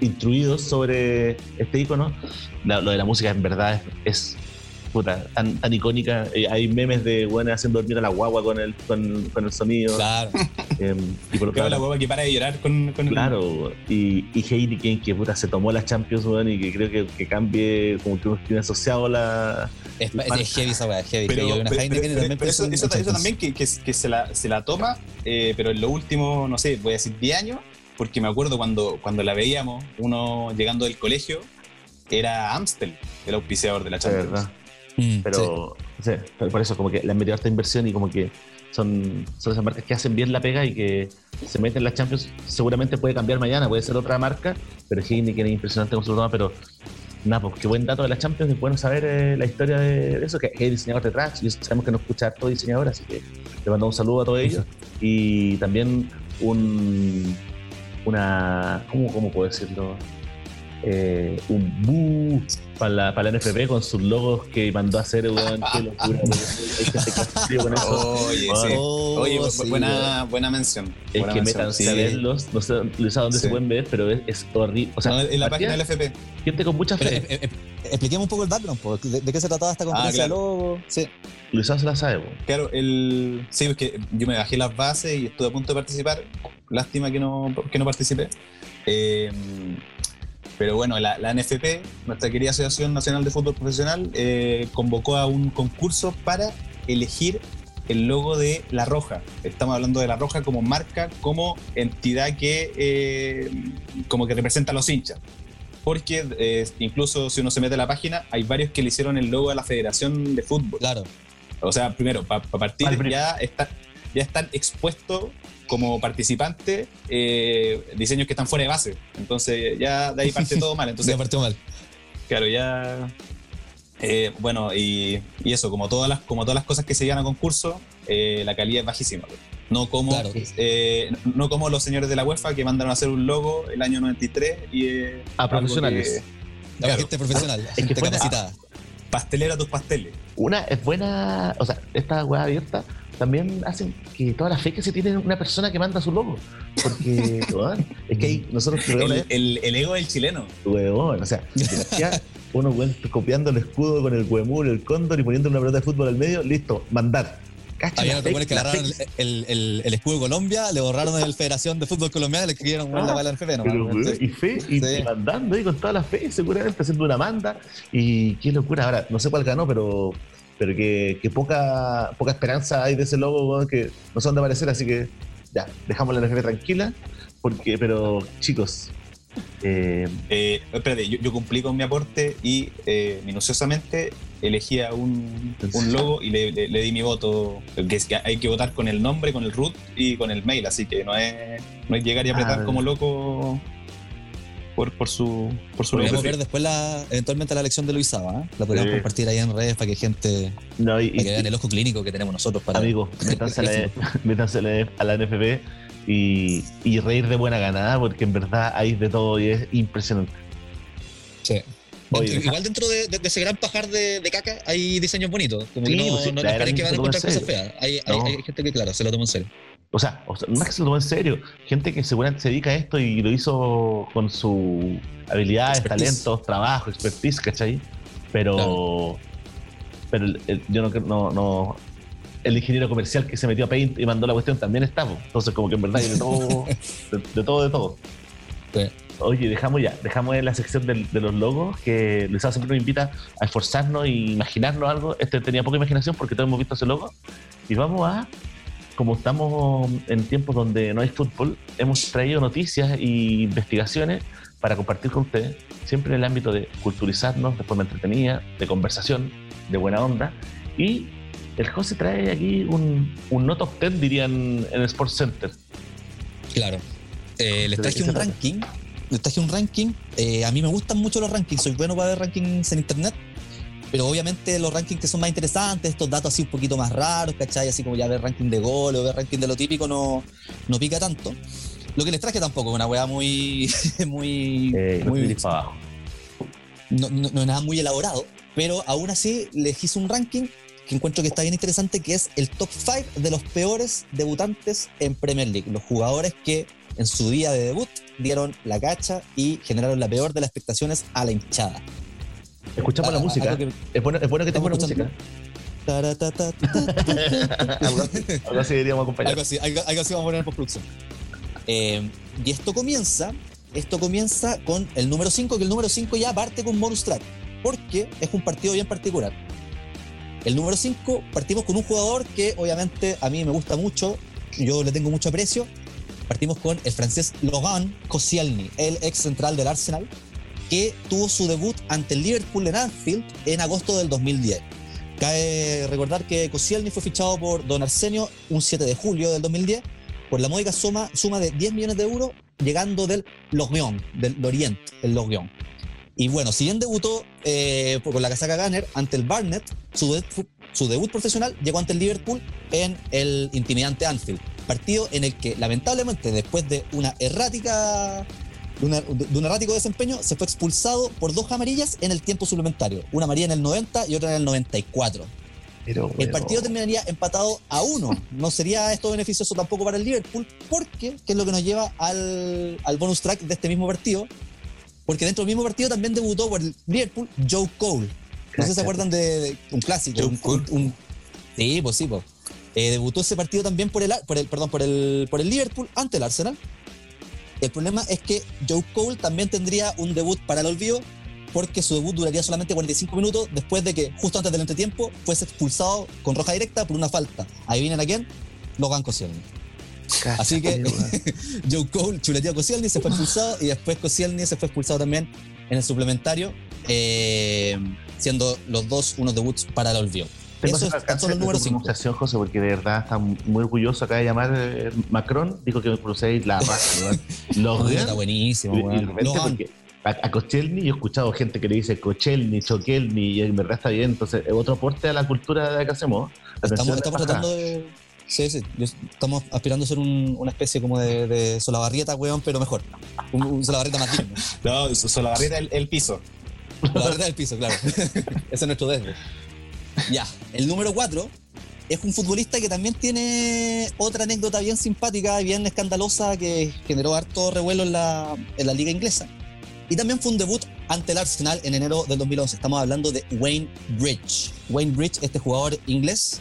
Speaker 1: instruidos sobre este icono. La- lo de la música en verdad es, es, puta, tan, tan icónica. Eh, hay memes de buenas haciendo dormir a la guagua con el, con, con el sonido.
Speaker 2: Claro.
Speaker 1: eh, y por
Speaker 3: Claro,
Speaker 1: otra
Speaker 3: la hueva que para de llorar con, con el
Speaker 1: Claro, y, y Heineken que puta se tomó la Champions, weón, y que creo que, que cambie, como que uno tiene asociado la.
Speaker 2: Es, es, es heavy esa weá, es heavy.
Speaker 3: Pero, pero- pero-
Speaker 2: y también
Speaker 3: pero eso, eso- eso
Speaker 2: Champions.
Speaker 3: también que, que, que se, la, se la toma, eh, pero en los últimos, no sé, voy a decir 10 años, porque me acuerdo cuando, cuando la veíamos, uno llegando del colegio, era Amstel, el auspiciador de la Champions.
Speaker 1: verdad.
Speaker 2: Mm, sí.
Speaker 1: Pero, sí, pero por eso, como que le han metido harta inversión y como que son, son esas marcas que hacen bien la pega y que se meten en la Champions. Seguramente puede cambiar mañana, puede ser otra marca, pero Heineken es impresionante con su toma. Pero nada, pues qué buen dato de la Champions. Es bueno saber eh, la historia de, de eso, que hay diseñador detrás y sabemos que nos escucha todo diseñador, así que le mando un saludo a todos ellos. Y también un, una ¿cómo, cómo puedo decirlo? Eh, un bu para la, para la NFP con sus logos que mandó a hacer, weón. Qué locura, con eso.
Speaker 3: Oye, sí. Oye, bu-
Speaker 2: sí,
Speaker 3: buena, buena mención.
Speaker 1: Es
Speaker 3: buena
Speaker 1: que
Speaker 3: mención,
Speaker 1: métanse
Speaker 3: sí.
Speaker 1: a verlos, no sé, no sé dónde
Speaker 3: Sí.
Speaker 1: se pueden ver, pero es, es horrible. O sea,
Speaker 3: No, en la página del FP.
Speaker 1: gente con mucha fe.
Speaker 2: eh, eh, eh, expliquemos un poco el background, po, ¿de, de qué se trataba esta conferencia
Speaker 3: Ah, claro.
Speaker 2: de logo? Sí.
Speaker 1: Luisado se la sabe, weón.
Speaker 3: Claro, el. Sí, es que yo me bajé las bases y estuve a punto de participar. Lástima que no, que no participé. Eh, pero bueno, la, la NFP, nuestra querida Asociación Nacional de Fútbol Profesional, eh, convocó a un concurso para elegir el logo de La Roja. Estamos hablando de La Roja como marca, como entidad que eh, como que representa a los hinchas. Porque eh, incluso si uno se mete a la página, hay varios que le hicieron el logo a la Federación de Fútbol.
Speaker 2: Claro.
Speaker 3: O sea, primero, para partir,
Speaker 1: Vale,
Speaker 3: ya, está, ya están expuestos como participantes eh, diseños que están fuera de base. Entonces, ya de ahí parte todo mal. Entonces,
Speaker 2: Se partió mal.
Speaker 3: claro, ya. eh, bueno, y, y eso, como todas, las, como todas las cosas que se llevan a concurso, eh, la calidad es bajísima. No como,
Speaker 2: Claro.
Speaker 3: eh, no como los señores de la UEFA que mandaron a hacer un logo el año 93 y. eh,
Speaker 1: A profesionales.
Speaker 2: La
Speaker 3: Claro.
Speaker 2: gente profesional,
Speaker 1: Es
Speaker 2: gente
Speaker 1: que
Speaker 2: capacitada.
Speaker 3: que pastelera tus pasteles.
Speaker 1: Una es buena, o sea, esta weá abierta también hacen que toda la fe que se tiene en una persona que manda su logo. Porque, weón, es que ahí nosotros
Speaker 3: El, el- el ego del chileno.
Speaker 1: Huevón, o sea, uno weón, copiando el escudo con el huemul, el cóndor y poniendo una pelota de fútbol al medio, listo, mandar.
Speaker 2: Había
Speaker 1: la
Speaker 2: buenos que
Speaker 1: la
Speaker 2: agarraron el, el, el- escudo de Colombia, le borraron el Federación de Fútbol Colombiano le escribieron
Speaker 1: Ah,
Speaker 2: la bala en FP, ¿no?
Speaker 1: weón, y fe, y,
Speaker 2: Sí.
Speaker 1: y mandando ahí con toda la fe, seguramente haciendo una manda. Y qué locura. Ahora, no sé cuál ganó, pero pero que, que poca, poca esperanza hay de ese logo, que no son de aparecer, así que ya, dejamos la NFP tranquila. Porque, pero, chicos, eh,
Speaker 3: Eh, espérate, yo, yo cumplí con mi aporte y eh, minuciosamente elegía un, un logo y le, le- le di mi voto. Que es que hay que votar con el nombre, con el root y con el mail, así que no es, no es llegar y apretar
Speaker 1: Ah,
Speaker 3: como loco por, por su por su
Speaker 2: Podríamos
Speaker 3: logo.
Speaker 2: ver después la, eventualmente la elección de Luis Saba, ¿eh? La podríamos
Speaker 1: Sí.
Speaker 2: compartir ahí en redes para que gente,
Speaker 1: no, y,
Speaker 2: para que
Speaker 1: y-
Speaker 2: vean el ojo clínico que tenemos nosotros para.
Speaker 1: Amigos, métanse a a la, NFP y, y reír de buena ganada, porque en verdad hay de todo y es impresionante.
Speaker 2: Sí.
Speaker 1: Oye,
Speaker 2: igual dentro de, de- de ese gran pajar de, de caca hay diseños bonitos. Como
Speaker 1: Sí,
Speaker 2: que no,
Speaker 1: pues sí,
Speaker 2: no, no que van a encontrar cosas feas. Hay, hay- hay gente que, claro, se lo toma en serio.
Speaker 1: O sea, o sea, no es que se lo tome en serio. Gente que seguramente se dedica a esto y lo hizo con sus habilidades,
Speaker 2: Expertise.
Speaker 1: talentos, trabajo, expertise, ¿cachai? Pero,
Speaker 2: Claro.
Speaker 1: pero el- el- yo no, creo- no, no. El ingeniero comercial que se metió a Paint y mandó la cuestión también está. po. Entonces, como que en verdad de todo, de, de todo, de todo.
Speaker 2: Sí.
Speaker 1: Oye, dejamos ya, dejamos en la sección del- de, los logos, que Luis siempre nos invita a esforzarnos y imaginarnos algo. Este tenía poca imaginación porque todos hemos visto ese logo. Y vamos a, como estamos en tiempos donde no hay fútbol, hemos traído noticias e investigaciones para compartir con ustedes, siempre en el ámbito de culturizarnos de forma entretenida, de conversación, de buena onda. Y el José trae aquí un, un no top 10, dirían en el Sports Center.
Speaker 2: Claro. Eh, les
Speaker 1: ¿De
Speaker 2: traje un ranking. Les traje un ranking. Eh, a mí me gustan mucho los rankings. Soy bueno para ver rankings en internet. Pero obviamente los rankings que son más interesantes, estos datos así un poquito más raros, ¿cachai? Así como ya ver ranking de gol o ver ranking de lo típico no, no pica tanto. Lo que les traje tampoco, es una weá muy. muy,
Speaker 1: Eh,
Speaker 2: muy no- no es nada muy elaborado, pero aún así les hice un ranking que encuentro que está bien interesante, que es el top 5 de los peores debutantes en Premier League. Los jugadores que en su día de debut dieron la cacha y generaron la peor de las expectaciones a la hinchada.
Speaker 1: Escuchamos la
Speaker 2: Ah,
Speaker 1: música.
Speaker 2: algo que-
Speaker 1: Es bueno, es bueno que tenga buena música.
Speaker 2: Taratata,
Speaker 1: algo, así, algo así deberíamos acompañar.
Speaker 2: Algo así, algo, algo así vamos a poner en postproducción. Eh, y esto comienza, esto comienza con el número 5, que el número 5 ya parte con bonus track, porque es un partido bien particular. El número 5 partimos con un jugador que obviamente a mí me gusta mucho, yo le tengo mucho aprecio. Partimos con el francés Logan Koscielny, el ex central del Arsenal, que tuvo su debut ante el Liverpool en Anfield en agosto del 2010. Cabe recordar que Koscielny fue fichado por Don Arsenio un 7 de julio del 2010 por la módica suma, suma de 10 millones de euros llegando del Lorient, del Lorient, el Lorient. Y bueno, si bien debutó eh, con la casaca Gunner ante el Barnet, su, debut- su debut profesional llegó ante el Liverpool en el intimidante Anfield. partido en el que lamentablemente después de una errática de, una- de un errático desempeño se fue expulsado por dos amarillas en el tiempo suplementario, una amarilla en el 90 y otra en el 94.
Speaker 1: Pero,
Speaker 2: El partido terminaría empatado a uno. No sería esto beneficioso tampoco para el Liverpool, porque, que es lo que nos lleva al, al bonus track de este mismo partido, porque dentro del mismo partido también debutó por el Liverpool Joe Cole. No sé si se acuerdan de, de un clásico. Un-
Speaker 3: Cole.
Speaker 2: un- sí, pues sí, pues. Eh, debutó ese partido también por el, por el, perdón, por el, por el Liverpool ante el Arsenal. El problema es que Joe Cole también tendría un debut para el olvido, porque su debut duraría solamente 45 minutos después de que, justo antes del entretiempo, fuese expulsado con roja directa por una falta. Ahí vienen a quién? Logan Koscielny. Así que. Joe Cole chuleteó a Koscielny, se fue expulsado y después Koscielny se fue expulsado también en el suplementario, eh, siendo los dos unos debuts para el olvido.
Speaker 1: Tengo
Speaker 2: Eso es tan
Speaker 1: alcance
Speaker 2: solo el
Speaker 1: de
Speaker 2: número
Speaker 1: tu
Speaker 2: 5.
Speaker 1: pronunciación, José, porque de verdad está muy orgulloso. Acaba de llamar eh, Macron, dijo que me pronunciáis la raza. Logan.
Speaker 2: Está buenísimo,
Speaker 1: Y, porque a, a Koscielny, yo he escuchado gente que le dice Kochelny, Chokelny, y en verdad está bien. Entonces, es otro aporte a la cultura de que hacemos. La
Speaker 2: estamos, estamos tratando de. Sí, sí. yo- estamos aspirando a ser un- una especie como de, de Solabarrieta, weón, pero mejor. Un, un Solabarrieta más digno.
Speaker 3: No, Solabarrieta el, el piso.
Speaker 2: Solabarrieta del piso, claro. Ese es nuestro desde. Ya, el número 4 es un futbolista que también tiene otra anécdota bien simpática y bien escandalosa que generó harto revuelo en la, en la liga inglesa. Y también fue un debut ante el Arsenal en enero del 2011. Estamos hablando de Wayne Bridge. Wayne Bridge, este jugador inglés,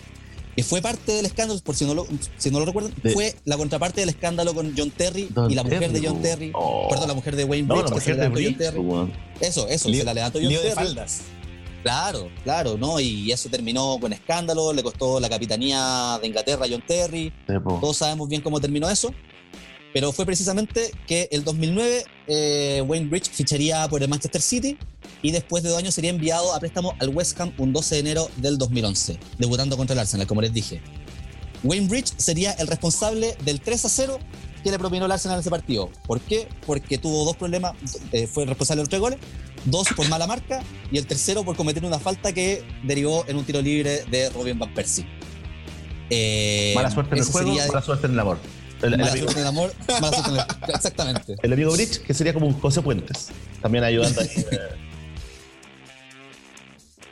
Speaker 2: que fue parte del escándalo, por si no lo, si no lo recuerdan,
Speaker 1: De-
Speaker 2: fue la contraparte del escándalo con John Terry
Speaker 1: Don
Speaker 2: y la mujer de
Speaker 1: Terry,
Speaker 2: John Terry.
Speaker 1: oh.
Speaker 2: Perdón, la mujer de Wayne
Speaker 1: No,
Speaker 2: Bridge.
Speaker 1: la
Speaker 2: que se
Speaker 1: mujer
Speaker 2: le
Speaker 1: de
Speaker 2: levantó John
Speaker 1: Bridge,
Speaker 2: Terry. Eso, eso,
Speaker 3: Lío-
Speaker 2: se la levantó John
Speaker 3: lío de
Speaker 2: Terry.
Speaker 3: faldas.
Speaker 2: Claro, claro, ¿no? Y eso terminó con escándalo, le costó la capitanía de Inglaterra a John Terry. Todos sabemos bien cómo terminó eso. Pero fue precisamente que el 2009 eh, Wayne Bridge ficharía por el Manchester City y después de dos años sería enviado a préstamo al West Ham un 12 de enero del 2011, debutando contra el Arsenal, como les dije. Wayne Bridge sería el responsable del 3 a 0 que le propinó el Arsenal en ese partido. ¿Por qué? Porque tuvo dos problemas, eh, fue responsable de los tres goles, dos por mala marca y el tercero por cometer una falta que derivó en un tiro libre de Robin Van Persie. Eh,
Speaker 1: Mala suerte en el juego,
Speaker 2: sería-
Speaker 1: mala suerte en el amor. El,
Speaker 2: mala
Speaker 1: amigo,
Speaker 2: suerte en el amor, mala suerte en el... Exactamente.
Speaker 1: el amigo Bridge, que sería como un José Puentes. También ayudando ahí. eh.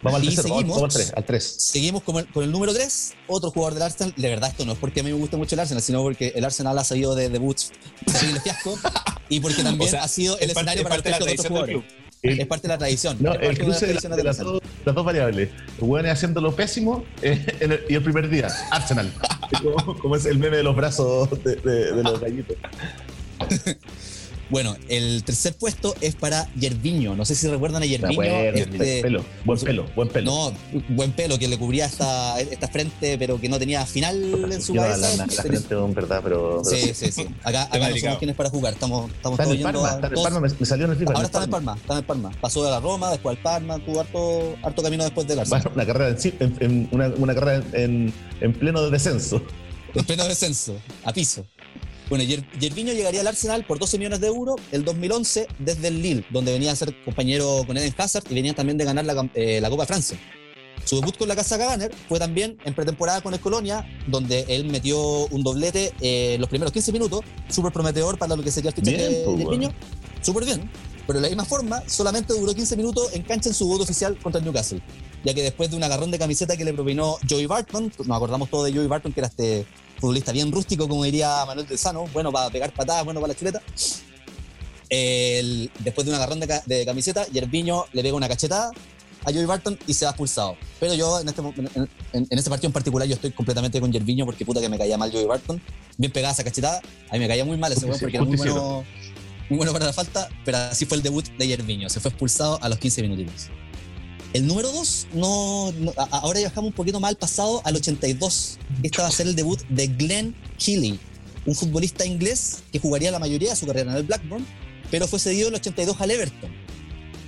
Speaker 1: Vamos al
Speaker 2: Y
Speaker 1: tercero,
Speaker 2: seguimos.
Speaker 1: vamos al 3. Al 3.
Speaker 2: Seguimos con el, con el número 3, otro jugador del Arsenal. De verdad, esto no es porque a mí me gusta mucho el Arsenal, sino porque el Arsenal ha salido de debuts terrible fiasco y porque también
Speaker 3: O sea,
Speaker 2: ha sido el
Speaker 3: es
Speaker 2: escenario
Speaker 3: es
Speaker 2: para el
Speaker 3: de
Speaker 2: otros jugadores.
Speaker 1: El-
Speaker 2: Es parte de la tradición.
Speaker 1: No, el
Speaker 2: de
Speaker 1: cruce de, la-
Speaker 2: del
Speaker 1: de las, dos, las dos variables. Bueno, haciéndolo pésimo eh, en el- y el primer día, Arsenal. como, como es el meme de los brazos de, de- de los gallitos.
Speaker 2: Bueno, el tercer puesto es para Yerviño. No sé si recuerdan a Yerviño.
Speaker 1: acuerdo,
Speaker 2: este-
Speaker 1: pelo, buen pelo, buen pelo.
Speaker 2: No, buen pelo que le cubría esta, esta frente, pero que no tenía final en su
Speaker 1: Yo
Speaker 2: cabeza.
Speaker 1: la, la frente, en verdad, pero. pero
Speaker 2: Sí, sí, sí. Acá, acá no
Speaker 3: delicado.
Speaker 2: somos quienes para jugar. Estamos, estamos
Speaker 1: Está en
Speaker 2: todos
Speaker 1: el
Speaker 2: yendo
Speaker 1: Parma,
Speaker 2: a-
Speaker 1: está en Parma, me, me salió en el FIFA.
Speaker 2: Ahora está en el Parma, está en el Parma. Pasó de la Roma, después al Parma, tuvo harto, harto camino después del Arsenal.
Speaker 1: Bueno, una carrera en, en- en- una, una carrera en, en pleno descenso.
Speaker 2: En pleno descenso, a piso. Bueno, Yervinho llegaría al Arsenal por 12 millones de euros el 2011 desde el Lille, donde venía a ser compañero con Eden Hazard y venía también de ganar la, eh, la Copa de Francia. Su debut con la Casa Gaganer fue también en pretemporada con el Colonia, donde él metió un doblete eh, los primeros 15 minutos, súper prometedor para lo que sería el fichaje
Speaker 1: Bien,
Speaker 2: de
Speaker 1: pues,
Speaker 2: Yervinho. Súper bien. Pero de la misma forma, solamente duró 15 minutos en cancha en su voto oficial contra el Newcastle. Ya que después de un agarrón de camiseta que le propinó Joey Barton, nos acordamos todos de Joey Barton, que era este futbolista bien rústico, como diría Manuel del Sano, bueno para pegar patadas, bueno para la chuleta. El- después de un agarrón de, de camiseta, Yerviño le pega una cachetada a Joey Barton y se va expulsado. Pero yo en este, en, en- ese partido en particular yo estoy completamente con Yerviño porque puta que me caía mal Joey Barton. Bien pegada esa cachetada, a mí me caía muy mal ese weón porque era muy bueno, muy bueno para la falta, pero así fue el debut de Yerviño. Se fue expulsado a los 15 minutitos. El número 2, no, no- ahora ya bajamos un poquito más al pasado, al 82. Este va a ser el debut de Glenn Keely, un futbolista inglés que jugaría la mayoría de su carrera en el Blackburn, pero fue cedido en el 82 al Everton.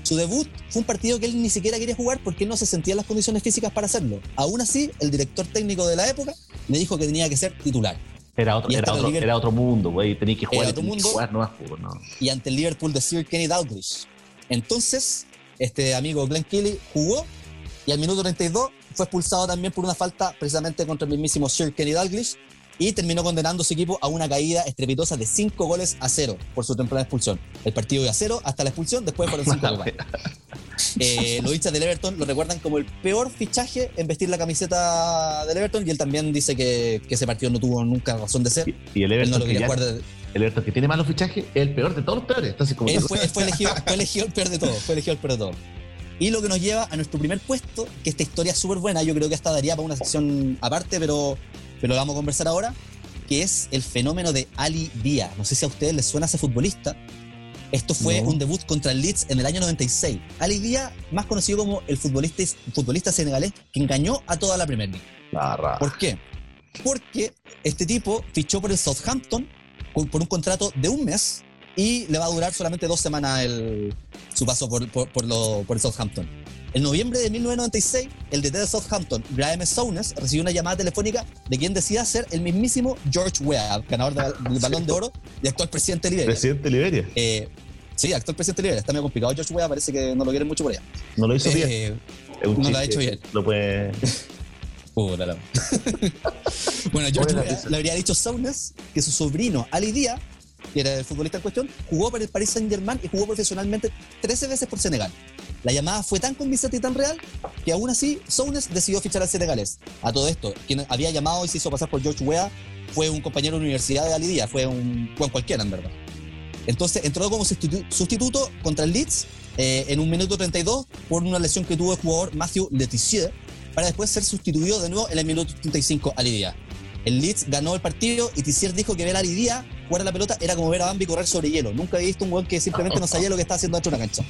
Speaker 2: Su debut fue un partido que él ni siquiera quería jugar porque él no se sentía en las condiciones físicas para hacerlo. Aún así, el director técnico de la época le dijo que tenía que ser titular.
Speaker 1: Era otro, era otro, era otro mundo, güey. Tenía que jugar,
Speaker 2: otro
Speaker 1: tenía que
Speaker 2: mundo.
Speaker 1: jugar, no no.
Speaker 2: y ante el Liverpool de Sir Kenny Dalglish. Entonces, este amigo Glenn Keely jugó y al minuto 32 fue expulsado también por una falta precisamente contra el mismísimo Sir Kenny Dalglish y terminó condenando a su equipo a una caída estrepitosa de 5 goles a 0 por su temprana expulsión. El partido iba a 0 hasta la expulsión, después fueron 5 goles. Eh, los hinchas del Everton lo recuerdan como el peor fichaje en vestir la camiseta del Everton y él también dice que, que ese partido no tuvo nunca razón de ser.
Speaker 1: Y, el
Speaker 2: Él no
Speaker 1: Everton,
Speaker 2: lo
Speaker 1: que
Speaker 2: quería
Speaker 1: ya-
Speaker 2: jugar de-
Speaker 1: el Everton que tiene malos fichajes es el peor de todos los peores. Entonces, como
Speaker 2: fue, elegido, fue elegido el peor de todo. Fue elegido el peor de todo. Y lo que nos lleva a nuestro primer puesto, que esta historia es súper buena, yo creo que hasta daría para una sección aparte, pero, pero la vamos a conversar ahora, que es el fenómeno de Ali Díaz. No sé si a ustedes les suena ese futbolista. Esto fue
Speaker 1: No.
Speaker 2: un debut contra el Leeds en el año 96. Ali Díaz, más conocido como el futbolista, futbolista senegalés que engañó a toda la Premier League.
Speaker 1: La
Speaker 2: ¿Por qué? Porque este tipo fichó por el Southampton por un contrato de un mes y le va a durar solamente dos semanas el- su paso por, por- por lo- por el Southampton. En noviembre de 1996, el DT de Southampton, Graham Souness, recibió una llamada telefónica de quien decía ser el mismísimo George Weah, ganador de- del Balón de Oro y actual presidente de Liberia.
Speaker 1: Presidente de Liberia.
Speaker 2: Eh, sí, actual presidente de Liberia. Está medio complicado George Weah, parece que no lo quieren mucho por allá.
Speaker 1: No lo hizo bien.
Speaker 2: Eh,
Speaker 1: un
Speaker 2: no lo ha hecho bien.
Speaker 1: Lo puede.
Speaker 2: Puta la- bueno,
Speaker 1: risa.
Speaker 2: le habría dicho Saunas que su sobrino Ali Díaz, que era el futbolista en cuestión, jugó por el Paris Saint Germain y jugó profesionalmente 13 veces por Senegal. La llamada fue tan convincente y tan real que aún así Saunas decidió fichar al senegalés. A todo esto, quien había llamado y se hizo pasar por George Weah fue un compañero de universidad de Ali Díaz, fue un Juan cualquiera en verdad. Entonces entró como sustitu- sustituto contra el Leeds eh, en un minuto 32 por una lesión que tuvo el jugador Matthew Letizier para después ser sustituido de nuevo en el minuto 35 a Lidia. El Leeds ganó el partido y Tizier dijo que ver a Lidia jugar a la pelota era como ver a Bambi correr sobre hielo. Nunca había visto un weón que simplemente no sabía lo que estaba haciendo dentro de una cancha.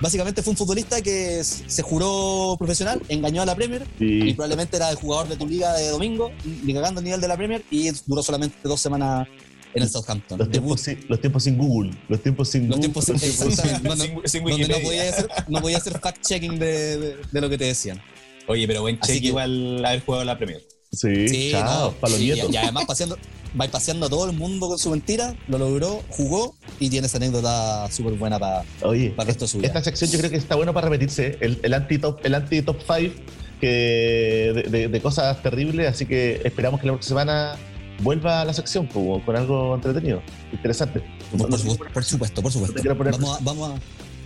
Speaker 2: Básicamente fue un futbolista que se juró profesional, engañó a la Premier y
Speaker 1: Y
Speaker 2: probablemente era el jugador de tu liga de domingo, ni cagando el nivel de la Premier y duró solamente dos semanas en el Southampton.
Speaker 1: los tiempos, sin, los tiempos sin Google. Los tiempos sin
Speaker 2: Los
Speaker 1: Google.
Speaker 2: tiempos sin-
Speaker 3: Sin- sin
Speaker 2: donde no podía hacer, no podía hacer fact-checking de, de- de lo que te decían.
Speaker 3: Oye, pero buen check
Speaker 2: que-
Speaker 3: igual haber jugado la Premier.
Speaker 1: Sí, chao,
Speaker 2: no,
Speaker 1: para los
Speaker 2: y-
Speaker 1: nietos.
Speaker 2: Y, además paseando, va paseando a todo el mundo con su mentira, lo logró, jugó y tiene esa anécdota súper buena para
Speaker 1: Oye,
Speaker 2: para el resto de su vida.
Speaker 1: esta sección yo creo que está bueno para repetirse. El, el anti-top el anti top 5 que de, de- de cosas terribles, así que esperamos que la próxima semana vuelva a la sección con algo entretenido, interesante.
Speaker 2: por,
Speaker 1: No-
Speaker 2: por
Speaker 1: no-
Speaker 2: su- por supuesto, por supuesto. Vamos a, vamos, a,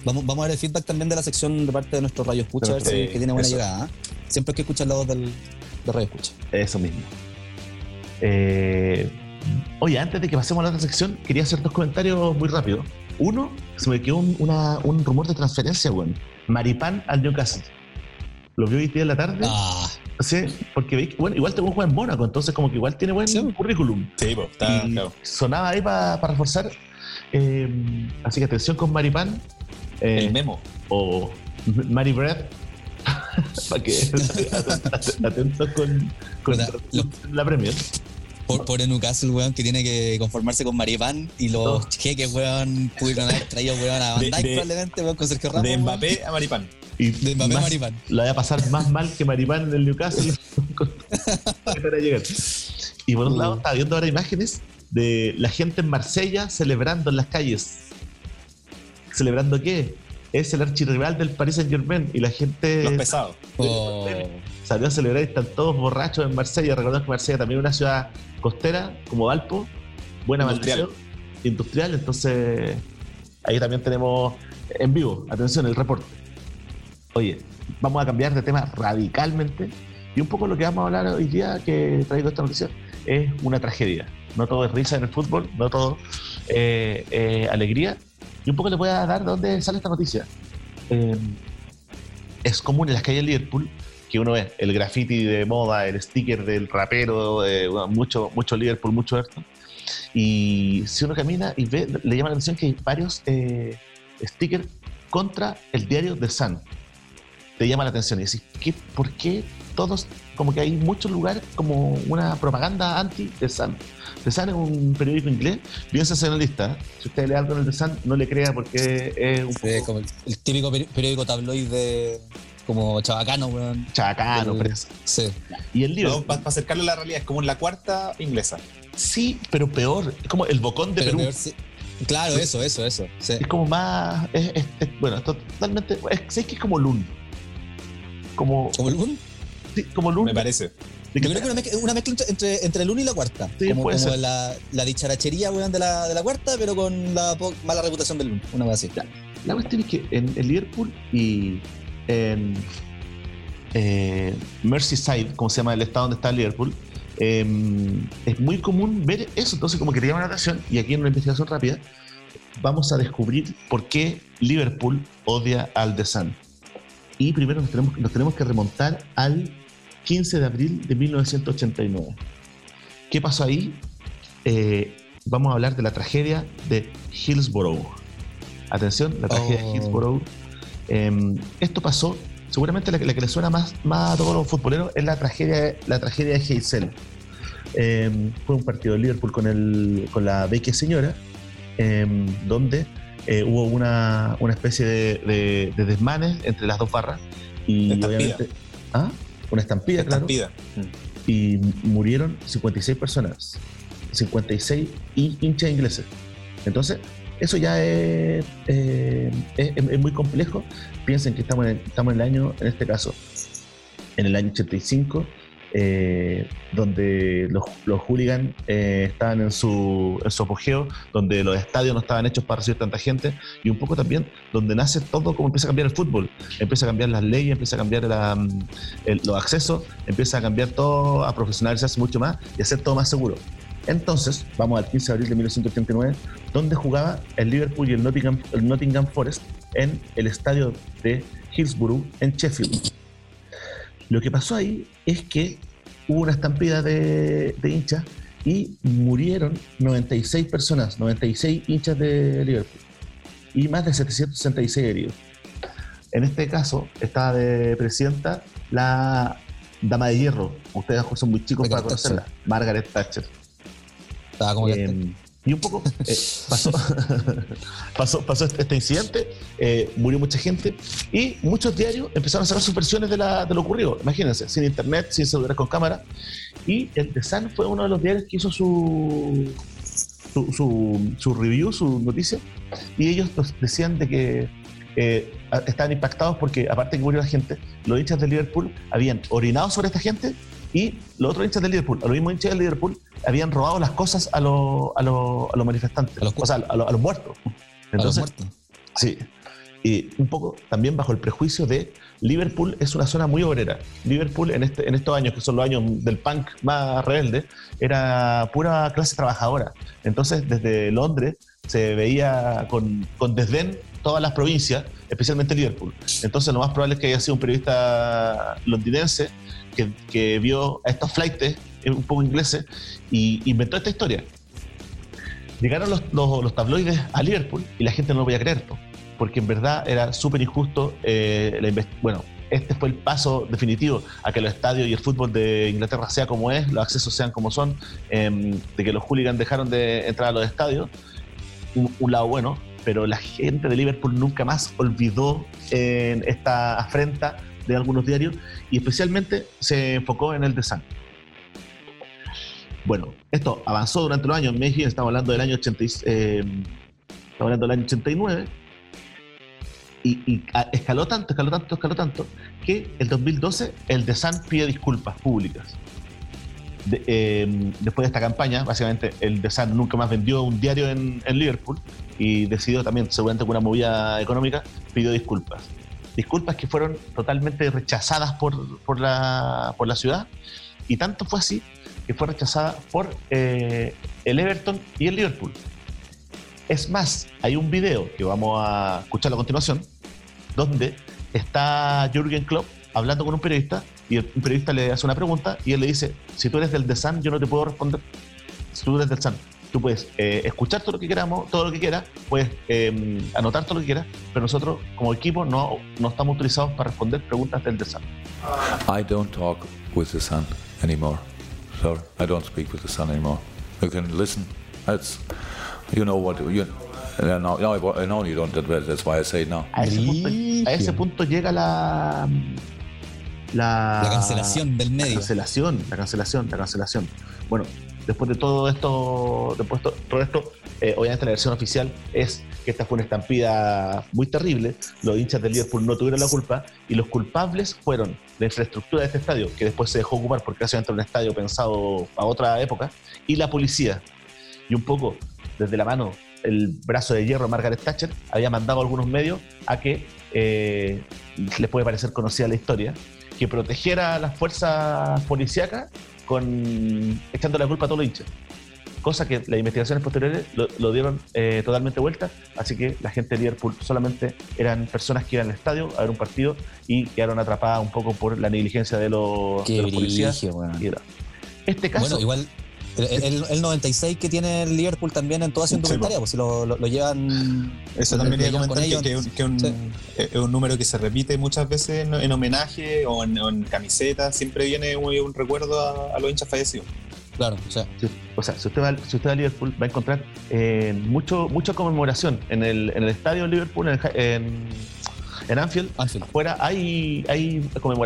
Speaker 2: vamos, vamos a ver el feedback también de la sección de parte de nuestro Radio Escucha, a ver si
Speaker 3: Sí,
Speaker 2: que tiene buena
Speaker 3: eso.
Speaker 2: llegada. ¿eh? Siempre hay que escuchar la voz del, de Radio Escucha.
Speaker 1: Eso mismo. Eh, oye, antes de que pasemos a la otra sección, quería hacer dos comentarios muy rápido. Uno, se me quedó un, una- un rumor de transferencia, weón. Maripán al Newcastle. Lo vi hoy día en la tarde.
Speaker 2: Ah,
Speaker 1: Sí, porque bueno, igual tengo un juego en Mónaco, entonces como que igual tiene buen
Speaker 2: Sí.
Speaker 1: currículum.
Speaker 3: Sí, pues, está
Speaker 1: y
Speaker 3: claro.
Speaker 1: sonaba ahí para reforzar. Eh, así que atención con Maripán. Eh,
Speaker 3: El memo.
Speaker 1: o Mary Bread. para que atentos con, la Premier.
Speaker 2: por, por el Newcastle, weón, que tiene que conformarse con Maripán y los
Speaker 1: Oh.
Speaker 2: jeques, weón, pudieron haber traído, weón, a Van
Speaker 3: de-
Speaker 2: probablemente, weón, con Sergio Ramos.
Speaker 3: De
Speaker 2: weón.
Speaker 3: Mbappé a Maripán.
Speaker 1: Y
Speaker 2: De Mbappé
Speaker 1: más-
Speaker 2: Maripán.
Speaker 1: La voy a pasar más mal que Maripán en el Newcastle. para llegar. Y por un lado, estaba viendo ahora imágenes de la gente en Marsella celebrando en las calles. ¿Celebrando qué? Es el archirrival del Paris Saint Germain y la gente
Speaker 3: Los pesados.
Speaker 2: Oh,
Speaker 1: salió a celebrar y están todos borrachos en Marsella. Recordemos que Marsella también es una ciudad costera, como Valpo, buena
Speaker 3: Industrial.
Speaker 1: maldición, industrial. Entonces, ahí también tenemos en vivo, atención, el reporte. Oye, vamos a cambiar de tema radicalmente. Y un poco lo que vamos a hablar hoy día que traigo esta noticia es una tragedia. No todo es risa en el fútbol, no todo eh, eh, alegría. Y un poco le voy a dar de dónde sale esta noticia. Eh, es común en las calles de Liverpool que uno ve el graffiti de moda, el sticker del rapero, eh, mucho, mucho Liverpool, mucho esto. Y si uno camina y ve, le llama la atención que hay varios eh, stickers contra el diario The Sun. Te llama la atención y decís, ¿qué, ¿por qué todos, como que hay muchos lugares como una propaganda anti The Sun? The Sun es un periódico inglés, bien sensacionalista. Si usted lee algo en el The Sun, no le crea porque es un
Speaker 2: sí,
Speaker 1: poco
Speaker 2: como el, el típico peri- periódico tabloide como chabacano, weón.
Speaker 1: chacano,
Speaker 2: del-
Speaker 1: presa.
Speaker 2: Sí.
Speaker 1: Y el libro,
Speaker 3: No, para acercarlo a la realidad, es como la cuarta inglesa.
Speaker 1: sí, pero peor. Es como el bocón de
Speaker 2: Pero
Speaker 1: Perú.
Speaker 2: peor sí. Claro, eso, eso, eso. Sí.
Speaker 1: Es como más. Es, es- es- bueno, totalmente. Es, que es como Lun. Como,
Speaker 2: ¿Como el Kun?
Speaker 1: Sí, como Lun
Speaker 3: Me parece.
Speaker 1: de
Speaker 2: Yo creo que una mezcla, una mezcla entre, entre el 1 y la cuarta.
Speaker 1: Sí,
Speaker 2: como como la, la dicharachería weón, de, la, de la cuarta, pero con la mala reputación del 1. Una cosa así.
Speaker 1: La cuestión es que en, en Liverpool y en eh, Merseyside, como se llama el estado donde está Liverpool, eh, es muy común ver eso. Entonces, como que te llama la atención, y aquí en una investigación rápida, vamos a descubrir por qué Liverpool odia al The Sun. Y primero nos tenemos, nos tenemos que remontar al 15 de abril de 1989. ¿Qué pasó ahí? Eh, vamos a hablar de la tragedia de Hillsborough. Atención, la tragedia de
Speaker 2: Oh.
Speaker 1: Hillsborough. Eh, esto pasó, seguramente la, que- la que le suena más, más a todos los futboleros es la tragedia, la tragedia de Heysel. Eh, fue un partido de Liverpool con, el, con la Vecchia Señora, eh, donde eh, hubo una, una especie de, de- de desmanes entre las dos barras. Y obviamente. ¿Ah? Una estampida, claro
Speaker 3: Estampida.
Speaker 1: y murieron 56 personas, 56 hi- hinchas ingleses. Entonces, eso ya es, eh, es, es muy complejo. Piensen que estamos en, estamos en el año, en este caso, en el año 85, eh, donde los, hooligans eh, estaban en su, en apogeo, donde los estadios no estaban hechos para recibir tanta gente, y un poco también donde nace todo como empieza a cambiar el fútbol. Empieza a cambiar las leyes, empieza a cambiar la, mm, el- los accesos, empieza a cambiar todo, a profesionalizarse mucho más y hacer todo más seguro. Entonces, vamos al 15 de abril de 1989, donde jugaba el Liverpool y el Nottingham, el Nottingham Forest en el estadio de Hillsborough en Sheffield. Lo que pasó ahí es que hubo una estampida de, de hinchas y murieron 96 personas, 96 hinchas de Liverpool y más de 766 heridos. En este caso estaba de presidenta la dama de hierro. Ustedes son muy chicos para conocerla. Margaret Thatcher.
Speaker 2: Estaba como que.
Speaker 1: Y un poco eh, pasó, pasó, pasó este, este incidente, eh, murió mucha gente y muchos diarios empezaron a sacar sus versiones de, la- lo ocurrido. Imagínense, sin internet, sin celulares con cámara. Y el The Sun fue uno de los diarios que hizo su, su, su, review, su noticia. Y ellos decían de que eh, estaban impactados porque, aparte de que murió la gente, los hinchas de Liverpool habían orinado sobre esta gente y los otros hinchas de Liverpool, los mismos hinchas de Liverpool, habían robado las cosas a los, a los, a los manifestantes,
Speaker 2: A los-
Speaker 1: o sea, a los, a los muertos.
Speaker 2: a los
Speaker 1: Entonces,
Speaker 2: muertos.
Speaker 1: Sí. Y un poco también bajo el prejuicio de Liverpool es una zona muy obrera. Liverpool en, este, en estos años, que son los años del punk más rebelde, era pura clase trabajadora. Entonces, desde Londres se veía con, con desdén todas las provincias, especialmente Liverpool. Entonces, lo más probable es que haya sido un periodista londinense que, vio estos flightes eh, un poco ingleses y inventó esta historia. Llegaron los, tabloides a Liverpool y la gente no lo podía creer, po, porque en verdad era súper injusto. eh, bueno, este fue el paso definitivo a que los estadios y el fútbol de Inglaterra sea como es, los accesos sean como son, em, de que los hooligans dejaron de entrar a los estadios. Un, lado bueno, pero la gente de Liverpool nunca más olvidó en esta afrenta de algunos diarios y especialmente se enfocó en el de Sun. Bueno, esto avanzó durante los años. Me dije, estamos hablando del año 80, y- eh, estamos hablando del año 89. Y, y a- escaló tanto, escaló tanto, escaló tanto, que el 2012 el The Sun pide disculpas públicas. De- eh, después de esta campaña, básicamente el The Sun nunca más vendió un diario en, en Liverpool y decidió también, seguramente con una movida económica, pidió disculpas. Disculpas que fueron totalmente rechazadas por, por, la, por la ciudad y tanto fue así que fue rechazada por eh, el Everton y el Liverpool. Es más, hay un video que vamos a escuchar a continuación, donde está Jürgen Klopp hablando con un periodista y el periodista le hace una pregunta y él le dice, si tú eres del The Sun, yo no te puedo responder. Si tú eres del Sun, tú puedes eh, escuchar todo lo que queramos, todo lo que quieras, puedes eh, anotar todo lo que quieras, pero nosotros como equipo no, no estamos autorizados para responder preguntas del The Sun.
Speaker 5: I don't talk with the sun anymore. Sorry, I don't speak with the sun anymore. You can listen. That's, you know what you. No, no, I know you don't. that- That's why I say now.
Speaker 1: A ese, punto, a ese punto llega la, la...
Speaker 2: La cancelación del
Speaker 1: La
Speaker 2: medio.
Speaker 1: cancelación, la cancelación, la cancelación. Bueno, después de todo esto, después de todo esto, Eh, obviamente la versión oficial es que esta fue una estampida muy terrible, los hinchas del Liverpool no tuvieron la culpa y los culpables fueron la infraestructura de este estadio, que después se dejó ocupar porque era un estadio pensado a otra época, y la policía. Y un poco desde la mano, el brazo de hierro de Margaret Thatcher había mandado a algunos medios a que, eh, les puede parecer conocida la historia, que protegiera a las fuerzas policíacas con echando la culpa a todos los hinchas. Cosa que las investigaciones posteriores lo, dieron eh, totalmente vuelta, así que la gente de Liverpool solamente eran personas que iban al estadio a ver un partido y quedaron atrapadas un poco por la negligencia de los, de los policías. Este caso...
Speaker 2: Bueno, igual el, 96 que tiene el Liverpool también en toda su indumentaria, pues si lo, lo, llevan.
Speaker 3: Eso también quería comentar que, es un, número que se repite muchas veces en, homenaje o en, camiseta, siempre viene un, recuerdo a, a, los hinchas fallecidos.
Speaker 2: Claro, o sea.
Speaker 1: Si, o sea, si usted, va, si usted va a Liverpool, va a encontrar eh, mucho, mucha conmemoración en el, en el estadio de Liverpool, en, en, Anfield.
Speaker 2: Anfield.
Speaker 1: Afuera hay, hay, como,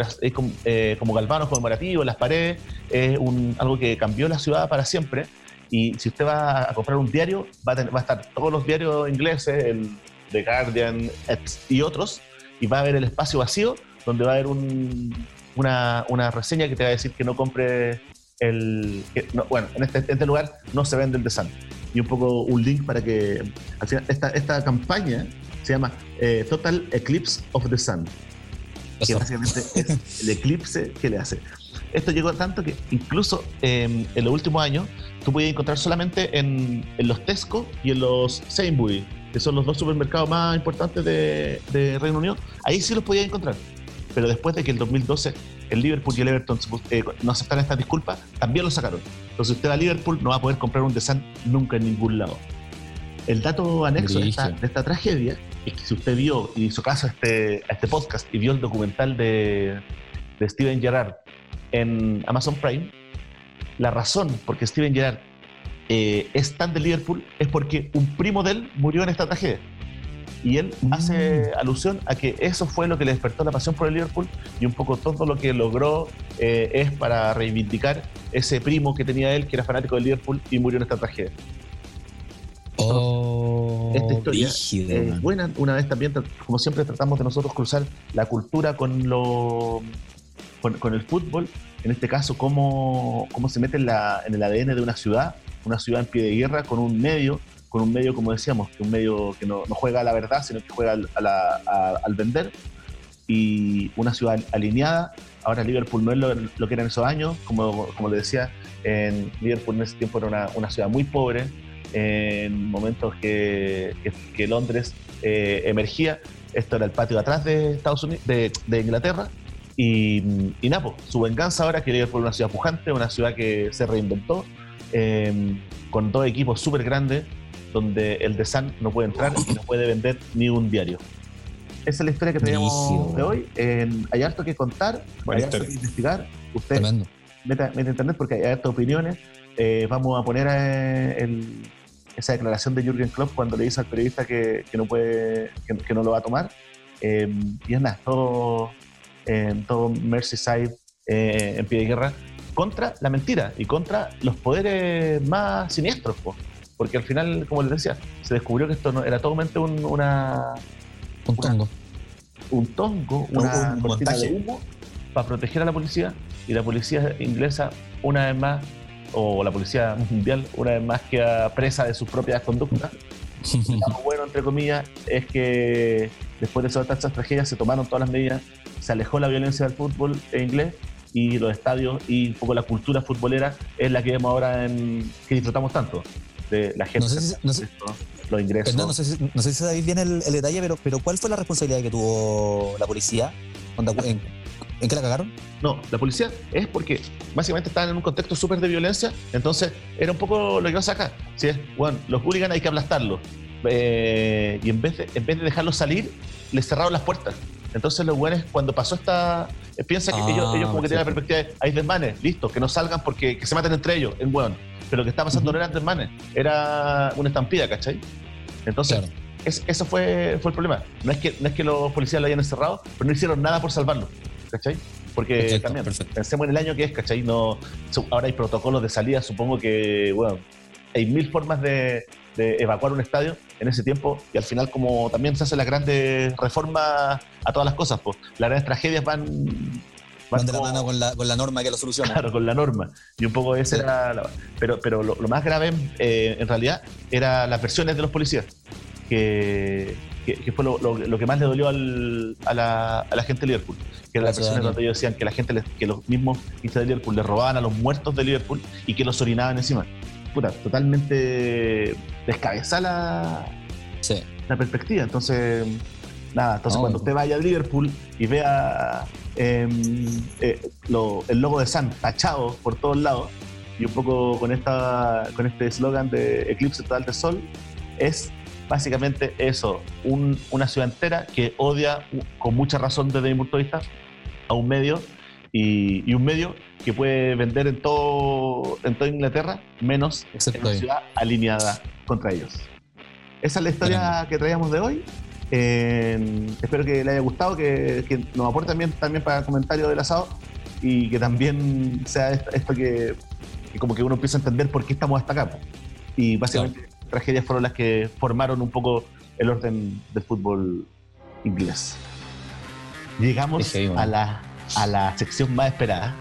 Speaker 1: eh, como galvanos conmemorativos en las paredes. Es un, algo que cambió la ciudad para siempre. Y si usted va a comprar un diario, va a, a estar todos los diarios ingleses, el The Guardian y otros, y va a haber el espacio vacío donde va a haber un, una, una reseña que te va a decir que no compre el, bueno, en este, este, lugar no se vende el Sun. Y un poco un link para que al final esta, esta campaña se llama eh, Total Eclipse of the Sun. Que básicamente es el eclipse que le hace. Esto llegó tanto que incluso em, en los últimos años tú podías encontrar solamente en, en, los Tesco y en los Sainsbury, que son los dos supermercados más importantes de, de Reino Unido. Ahí sí los podías encontrar pero después de que el 2012 el Liverpool y el Everton eh, no aceptaran estas disculpas, también lo sacaron. Entonces usted a Liverpool no va a poder comprar un Desan nunca en ningún lado. El dato anexo de esta, tragedia es que si usted vio y hizo caso a este, a este podcast y vio el documental de, de Steven Gerrard en Amazon Prime, la razón por qué Steven Gerrard eh, es tan de Liverpool es porque un primo de él murió en esta tragedia. Y él hace mm. alusión a que eso fue lo que le despertó la pasión por el Liverpool y un poco todo lo que logró eh, es para reivindicar ese primo que tenía él, que era fanático del Liverpool y murió en esta tragedia.
Speaker 2: Oh,
Speaker 1: esta historia es buena. Una vez también, como siempre, tratamos de nosotros cruzar la cultura con lo con, el fútbol. En este caso, cómo, cómo se mete en, la, en el ADN de una ciudad, una ciudad en pie de guerra, con un medio con un medio, como decíamos, que un medio que no, juega a la verdad, sino que juega al, vender, y una ciudad alineada. Ahora Liverpool no es lo, que era en esos años, como, como le decía, en Liverpool en ese tiempo era una, ciudad muy pobre, en momentos que, que, Londres eh, emergía, esto era el patio de atrás de Estados Unidos, de, Inglaterra, y, y Napo, su venganza ahora que Liverpool es una ciudad pujante, una ciudad que se reinventó, eh, con dos equipos súper grandes, donde el de Sun no puede entrar y no puede vender ni un diario. Esa es la historia que tenemos de hoy. hay harto que contar, hay harto que investigar. Usted meta, meta, internet porque hay hartas opiniones. Eh, vamos a poner eh, esa declaración de Jürgen Klopp cuando le dice al periodista que, no puede, que, no lo va a tomar. Eh, y es nada, todo, todo Merseyside en pie de guerra contra la mentira y contra los poderes más siniestros. pues porque al final, como les decía, se descubrió que esto no, era totalmente un, una.
Speaker 2: Un tongo.
Speaker 1: un tongo, una un de humo para proteger a la policía y la policía inglesa, una vez más, o la policía mundial, una vez más, queda presa de sus propias conductas. Lo bueno, entre comillas, es que después de esas tantas tragedias se tomaron todas las medidas, se alejó la violencia del fútbol inglés y los estadios y un poco la cultura futbolera es la que vemos ahora en que disfrutamos tanto la gente. No sé si, los ingresos.
Speaker 2: no, sé si, no sé si sabéis bien el, detalle, pero, pero ¿cuál fue la responsabilidad que tuvo la policía? ¿En, ¿En qué la cagaron?
Speaker 1: No, la policía es porque básicamente estaban en un contexto súper de violencia, entonces era un poco lo que pasa acá. Si es, bueno, los hooligans hay que aplastarlos. Eh, y en vez, de, en vez de dejarlos salir, les cerraron las puertas. Entonces los buenos, cuando pasó esta... Eh, piensa que ellos, ellos, como que tienen la perspectiva de, hay desmanes, listo, que no salgan porque que se maten entre ellos, en bueno pero lo que estaba pasando no eran desmanes, era una estampida, ¿cachai? Entonces, eso fue, fue el problema. No es, que, no es que los policías lo hayan encerrado, pero no hicieron nada por salvarlo, ¿cachai? Porque también, pensemos en el año que es, ¿cachai? No, ahora hay protocolos de salida, supongo que, bueno, hay mil formas de, de evacuar un estadio en ese tiempo y al final como también se hace la grandes reforma a todas las cosas, pues las grandes tragedias van...
Speaker 2: Van de la mano con la, con la norma que lo soluciona.
Speaker 1: Claro, con la norma. Y un poco ese
Speaker 2: Sí.
Speaker 1: era la- Pero, pero lo, lo más grave, eh, en realidad, era las versiones de los policías. Que, que, que fue lo, lo- lo que más le dolió al- a, la, a la gente de Liverpool. Que eran
Speaker 2: La ciudadanía.
Speaker 1: donde ellos decían que la gente, les- que los mismos hinchas de Liverpool le robaban a los muertos de Liverpool y que los orinaban encima. Puta, totalmente descabezada la,
Speaker 2: Sí.
Speaker 1: la perspectiva. Entonces, nada, entonces
Speaker 2: No,
Speaker 1: cuando usted vaya a Liverpool y vea em, eh, lo- el logo de Sun tachado por todos lados y un poco con esta con este eslogan de Eclipse Total de Sol, es básicamente eso, un- una ciudad entera que odia con mucha razón desde mi punto de vista a un medio y, y un medio que puede vender en todo en toda Inglaterra menos en una
Speaker 2: ahí.
Speaker 1: ciudad alineada contra ellos. Esa es la historia que traíamos de hoy. Eh, espero que le haya gustado, que, que nos aporte también, también para el comentario del asado y que también sea esto, esto que, que como que uno empieza a entender por qué estamos hasta acá. Y básicamente tragedias fueron las que formaron un poco el orden del fútbol inglés. Llegamos a la, a la sección más esperada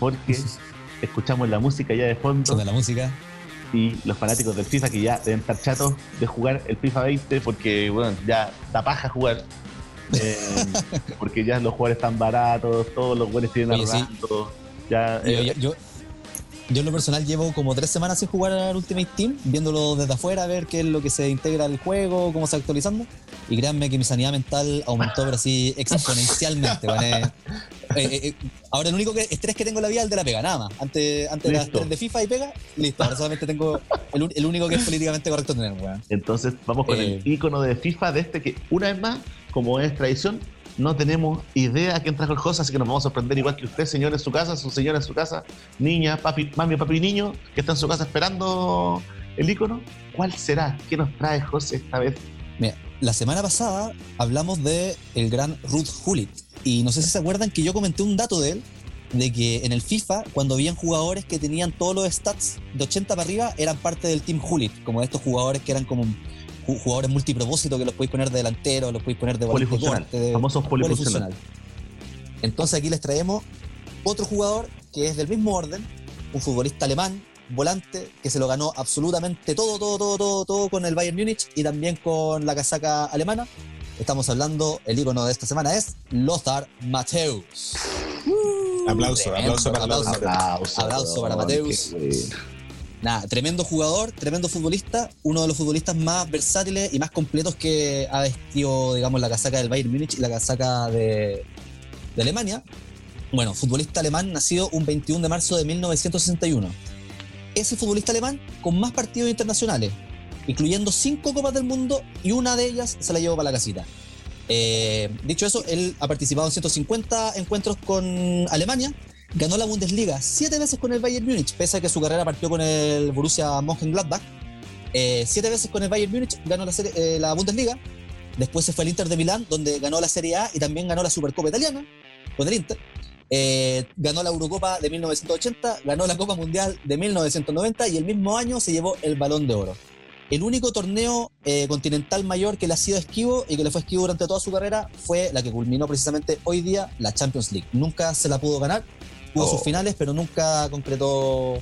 Speaker 1: porque escuchamos la música ya de fondo
Speaker 2: de la música.
Speaker 1: y los fanáticos del FIFA que ya deben estar chatos de jugar el FIFA 20 porque bueno, ya da paja jugar. Eh, porque ya los jugadores están baratos, todos los buenos tienen
Speaker 2: sí.
Speaker 1: Ya,
Speaker 2: Yo,
Speaker 1: eh,
Speaker 2: yo, yo, yo en lo personal llevo como tres semanas sin jugar al Ultimate Team, viéndolo desde afuera, a ver qué es lo que se integra al juego, cómo se está actualizando. Y créanme que mi sanidad mental aumentó, pero así exponencialmente. weón, eh. Eh, eh, eh, ahora el único que- estrés que tengo en la vida es el de la pega, nada más. Antes, antes
Speaker 1: Listo.
Speaker 2: estrés de FIFA y pega, listo. Ahora solamente tengo el, el único que es políticamente correcto tener, weón.
Speaker 1: entonces vamos con
Speaker 2: eh,
Speaker 1: el icono de FIFA de este que una vez más, como es tradición, no tenemos idea quién trajo el host, así que nos vamos a sorprender igual que usted, señor en su casa, su señora en su casa, niña, papi, mami, papi, niño, que está en su casa esperando el icono. ¿Cuál será? ¿Qué nos trae José esta vez?
Speaker 2: Mira, la semana pasada hablamos de el gran Ruth Hullit. Y no sé si se acuerdan que yo comenté un dato de él, de que en el FIFA, cuando habían jugadores que tenían todos los stats de 80 para arriba, eran parte del Team Hullit, como estos jugadores que eran como jugadores multipropósito, que los podéis poner de delantero, los podéis poner de
Speaker 1: Polifuncional.
Speaker 2: corte, de-
Speaker 1: Famosos polifuncional.
Speaker 2: Entonces aquí les traemos otro jugador que es del mismo orden, un futbolista alemán, volante, que se lo ganó absolutamente todo, todo, todo, todo, todo con el Bayern Múnich y también con la casaca alemana. Estamos hablando, el ícono de esta semana es Lothar Matthäus.
Speaker 3: Aplauso,
Speaker 2: Tremendo,
Speaker 3: aplauso para
Speaker 2: aplauso.
Speaker 1: Aplauso,
Speaker 2: Aplauso para Mateus. Nada, tremendo jugador, tremendo futbolista, uno de los futbolistas más versátiles y más completos que ha vestido, digamos, la casaca del Bayern Múnich y la casaca de, de Alemania. Bueno, futbolista alemán nacido un 21 de marzo de 1961. Es el futbolista alemán con más partidos internacionales, incluyendo cinco Copas del Mundo y una de ellas se la llevó para la casita. Eh, dicho eso, él ha participado en 150 encuentros con Alemania, ganó la Bundesliga siete veces con el Bayern Múnich, pese a que su carrera partió con el Borussia Mönchengladbach. Eh, siete veces con el Bayern Múnich ganó la, serie- eh, la Bundesliga. Después se fue al Inter de Milán, donde ganó la Serie A y también ganó la Supercopa Italiana con el Inter. Eh, ganó la Eurocopa de 1980, ganó la Copa Mundial de 1990 y el mismo año se llevó el Balón de Oro. El único torneo eh, continental mayor que le ha sido esquivo y que le fue esquivo durante toda su carrera fue la que culminó precisamente hoy día, la Champions League. Nunca se la pudo ganar, tuvo
Speaker 1: Oh.
Speaker 2: sus finales, pero nunca concretó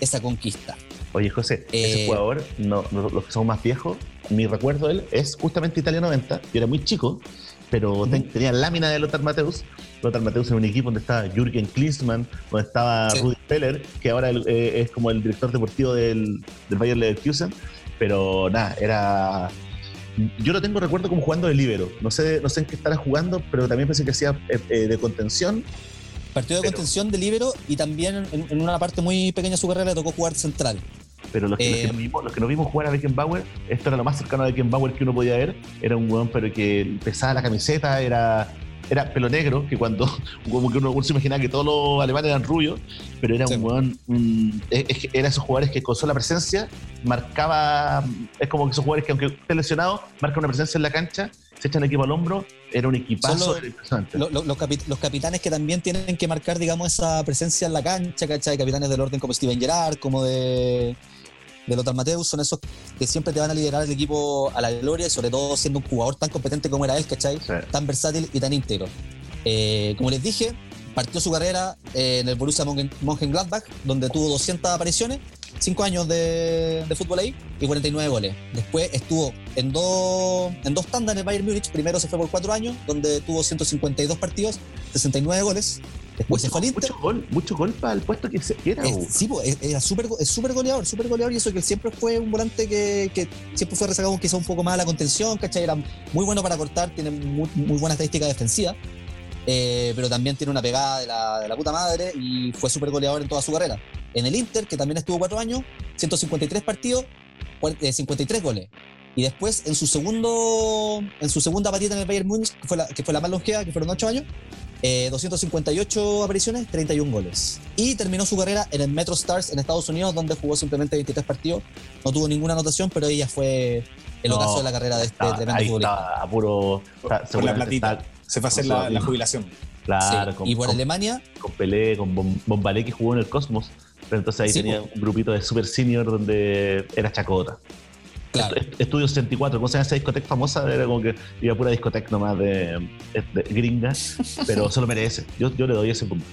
Speaker 2: esa conquista.
Speaker 1: Oye, José, ese
Speaker 2: Eh,
Speaker 1: jugador, no, los que somos más viejos, mi recuerdo de él es justamente Italia 90. Yo era muy chico, pero ten- tenía lámina de Lothar Mateus. Lothar Mateus en un equipo donde estaba Jürgen Klinsmann, donde estaba
Speaker 2: Sí.
Speaker 1: Rudi Feller, que ahora eh, es como el director deportivo del, del Bayern Leverkusen. Pero nada, era. Yo lo tengo recuerdo como jugando de libero. No sé, no sé en qué estará jugando, pero también pensé que hacía eh, eh, de contención.
Speaker 2: Partido de
Speaker 1: Pero-
Speaker 2: contención de libero y también en, en una parte muy pequeña de su carrera le tocó jugar central.
Speaker 1: Pero los que, los que
Speaker 2: Eh,
Speaker 1: nos vimos, los que nos vimos jugar a Beckenbauer, esto era lo más cercano a Beckenbauer que uno podía ver. Era un weón, pero que pesaba la camiseta, era, era pelo negro, que cuando como que uno, uno se imaginaba que todos los alemanes eran rubios, pero era
Speaker 2: Sí.
Speaker 1: un weón, un- es- era esos jugadores que con sola presencia marcaba, es como que esos jugadores que aunque esté lesionado, marcan una presencia en la cancha, se echan el equipo al hombro, era un equipazo
Speaker 2: los- lo- los, capi- los capitanes que también tienen que marcar, digamos, esa presencia en la cancha, ¿cachai? Capitanes del orden como Steven Gerrard, como de de Lothar Mateus son esos que siempre te van a liderar el equipo a la gloria y sobre todo siendo un jugador tan competente como era él, ¿cachai?
Speaker 1: Sí.
Speaker 2: Tan versátil y tan íntegro. Eh, como les dije, partió su carrera eh, en el Borussia Mönchengladbach, donde tuvo 200 apariciones, 5 años de, de fútbol ahí y 49 goles. Después estuvo en dos, en dos tandas en el Bayern Múnich. Primero se fue por 4 años, donde tuvo 152 partidos, 69 goles. Después se fue al Inter.
Speaker 1: mucho gol, mucho gol para el puesto que se era.
Speaker 2: Es, sí, es súper es súper goleador, súper goleador y eso que él siempre fue un volante que, que siempre fue rezagado quizá un poco más a la contención, ¿cachai? Era muy bueno para cortar, tiene muy, muy buena estadística defensiva, eh, pero también tiene una pegada de la, de la puta madre y fue súper goleador en toda su carrera. En el Inter, que también estuvo cuatro años, 153 partidos, cuar- eh, 53 goles. Y después, en su segundo en su segunda patita en el Bayern Múnich, que fue la, que fue la más longeva, que fueron 8 años, eh, 258 apariciones, 31 goles. Y terminó su carrera en el Metro Stars en Estados Unidos, donde jugó simplemente 23 partidos. No tuvo ninguna anotación, pero ella fue el
Speaker 1: No,
Speaker 2: ocaso de la carrera de este
Speaker 1: Estaba-
Speaker 2: tremendo
Speaker 1: ahí
Speaker 2: futbolista.
Speaker 1: estaba a puro. está-
Speaker 3: Por la platita.
Speaker 1: está-
Speaker 3: Se fue a hacer la, jubilación.
Speaker 1: Claro,
Speaker 2: Sí,
Speaker 1: con,
Speaker 2: y por
Speaker 1: con-
Speaker 2: Alemania,
Speaker 1: con Pelé, con Bom- Bombalé que jugó en el Cosmos. Pero entonces ahí
Speaker 2: Sí,
Speaker 1: tenía un grupito de super senior donde era chacota.
Speaker 2: claro.
Speaker 1: Est- Estudio 64, ¿cómo se llama esa discoteca famosa? Era como que iba pura discoteca nomás de, de gringa, pero se lo merece. Yo, yo le doy ese punto.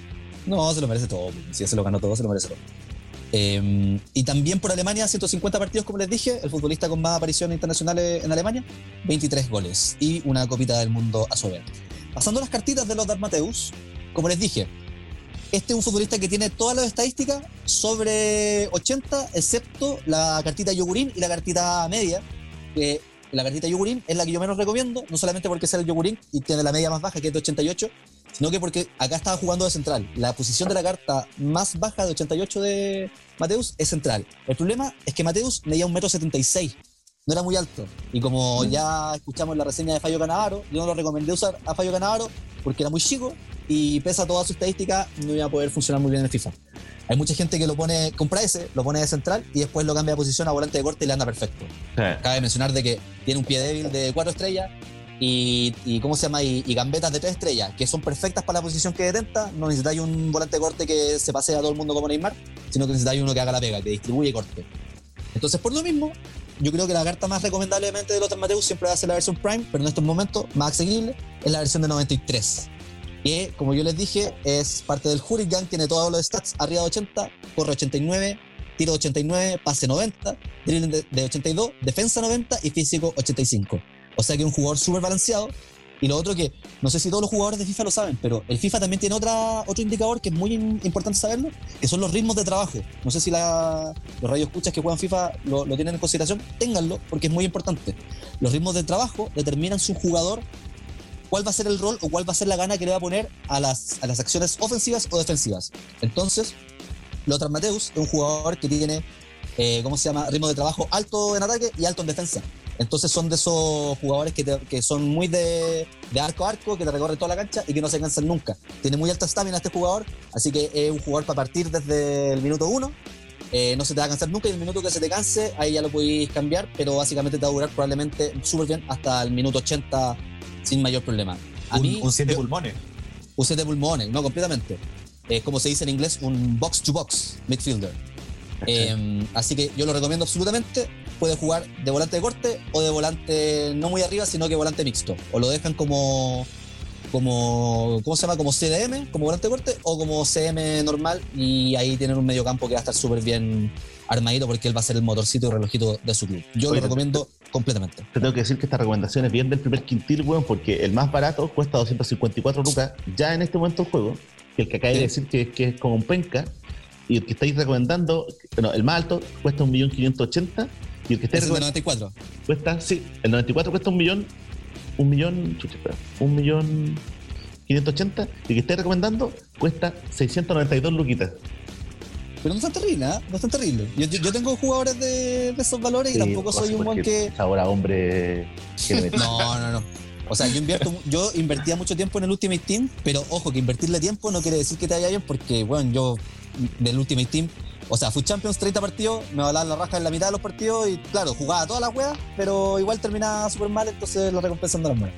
Speaker 2: No, se lo merece todo. Si se lo ganó todo, se lo merece todo. Eh, y también por Alemania, 150 partidos, como les dije, el futbolista con más apariciones internacionales en Alemania, 23 goles y una copita del mundo a su haber. Pasando las cartitas de los Mateus, como les dije, este es un futbolista que tiene todas las estadísticas sobre 80, excepto la cartita yogurín y la cartita media, que la cartita yogurín es la que yo menos recomiendo, no solamente porque es el yogurín y tiene la media más baja, que es de 88, sino que porque acá estaba jugando de central. La posición de la carta más baja de 88 de Mateus es central. El problema es que Mateus medía un metro 76, no era muy alto. Y como ya escuchamos la reseña de Fallo Canavaro, yo no lo recomendé usar a Fallo Canavaro porque era muy chico y pesa toda su estadística, no iba a poder funcionar muy bien en el FIFA. Hay mucha gente que lo pone, compra ese, lo pone de central y después lo cambia de posición a volante de corte y le anda perfecto. Cabe mencionar de que tiene un pie débil de 4 estrellas y, ¿cómo se llama? Y, gambetas de 3 estrellas, que son perfectas para la posición que detenta. No necesitáis un volante corte que se pase a todo el mundo como Neymar, sino que necesitáis uno que haga la pega, que distribuye corte. Entonces, por lo mismo, yo creo que la carta más recomendablemente de Lothar Mateus siempre va a ser la versión Prime, pero en estos momentos más accesible es la versión de 93. Que, como yo les dije, es parte del Hurricane, tiene todos los stats arriba de 80, corre 89, tiro 89, pase 90, dribbling de 82, defensa 90 y físico 85. O sea que es un jugador súper balanceado. Y lo otro que, no sé si todos los jugadores de FIFA lo saben, pero el FIFA también tiene otra, otro indicador que es muy importante saberlo, que son los ritmos de trabajo. No sé si la, los radioescuchas que juegan FIFA lo, lo tienen en consideración, ténganlo, porque es muy importante. Los ritmos de trabajo determinan si un jugador cuál va a ser el rol o cuál va a ser la gana que le va a poner a las, a las acciones ofensivas o defensivas. Entonces, Lothar Mateus es un jugador que tiene, eh, ¿cómo se llama? Ritmo de trabajo alto en ataque y alto en defensa. Entonces son de esos jugadores que, te- que son muy de, de arco a arco, que te recorren toda la cancha y que no se cansan nunca. Tiene muy alta estamina este jugador, así que es un jugador para partir desde el minuto uno. Eh, no se te va a cansar nunca y el minuto que se te canse, ahí ya lo podéis cambiar, pero básicamente te va a durar probablemente súper bien hasta el minuto 80 sin mayor problema. A
Speaker 3: un,
Speaker 2: mí,
Speaker 3: un siete pulmones.
Speaker 2: usé de pulmones, no completamente. Es como se dice en inglés, un box to box midfielder. Eh, así que yo lo recomiendo absolutamente. Puede jugar de volante de corte o de volante no muy arriba, sino que volante mixto. O lo dejan como, como ¿cómo se llama? Como CDM, como volante de corte, o como CM normal. Y ahí tienen un medio campo que va a estar súper bien armadito porque él va a ser el motorcito y relojito de su club. Yo
Speaker 1: Oye,
Speaker 2: lo recomiendo completamente.
Speaker 1: Te tengo que decir que esta recomendación es bien del primer quintil, weón, porque el más barato cuesta 254 lucas ya en este momento el juego, que el que acabé de
Speaker 2: Sí.
Speaker 1: decir que, que es como un penca, y el que estáis recomendando, no, el más alto cuesta 1.580.000 y el que
Speaker 2: Ese es de
Speaker 1: recomendando
Speaker 2: 94.
Speaker 1: cuesta, sí, el 94 cuesta un millón, un millón, chucha, espera, un millón 580 y el que estáis recomendando cuesta 692 luquitas.
Speaker 2: Pero no es tan terrible, ¿ah? No es tan terrible. Yo, yo, yo tengo jugadores de, de esos valores y tampoco soy un buen que.
Speaker 1: Ahora, hombre, que.
Speaker 2: No, no, no. O sea, yo invierto, yo invertía mucho tiempo en el Ultimate Team, pero ojo, que invertirle tiempo no quiere decir que te vaya bien, porque, bueno, yo del Ultimate Team, o sea, fui Champions 30 partidos, me dar la raja en la mitad de los partidos y, claro, jugaba todas las weas, pero igual terminaba súper mal, entonces lo recompensan de las.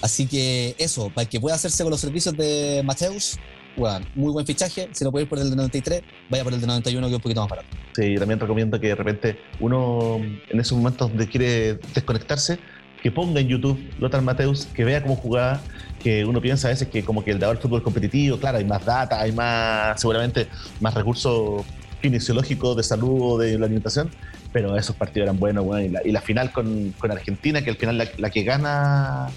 Speaker 2: Así que eso, para el que pueda hacerse con los servicios de Mateus, weón, muy buen fichaje. Si no puede ir por el de 93, vaya por el de 91, que es un poquito más barato.
Speaker 1: Sí, también recomiendo que de repente uno en esos momentos donde quiere desconectarse, que ponga en YouTube Lothar Mateus, que vea cómo jugaba, que uno piensa a veces que como que el del fútbol competitivo, claro, hay más data, hay más, seguramente más recursos kinesiológicos de salud o de la alimentación, pero esos partidos eran buenos, bueno, y, la, y la final con, con, Argentina, que al final la, la que gana,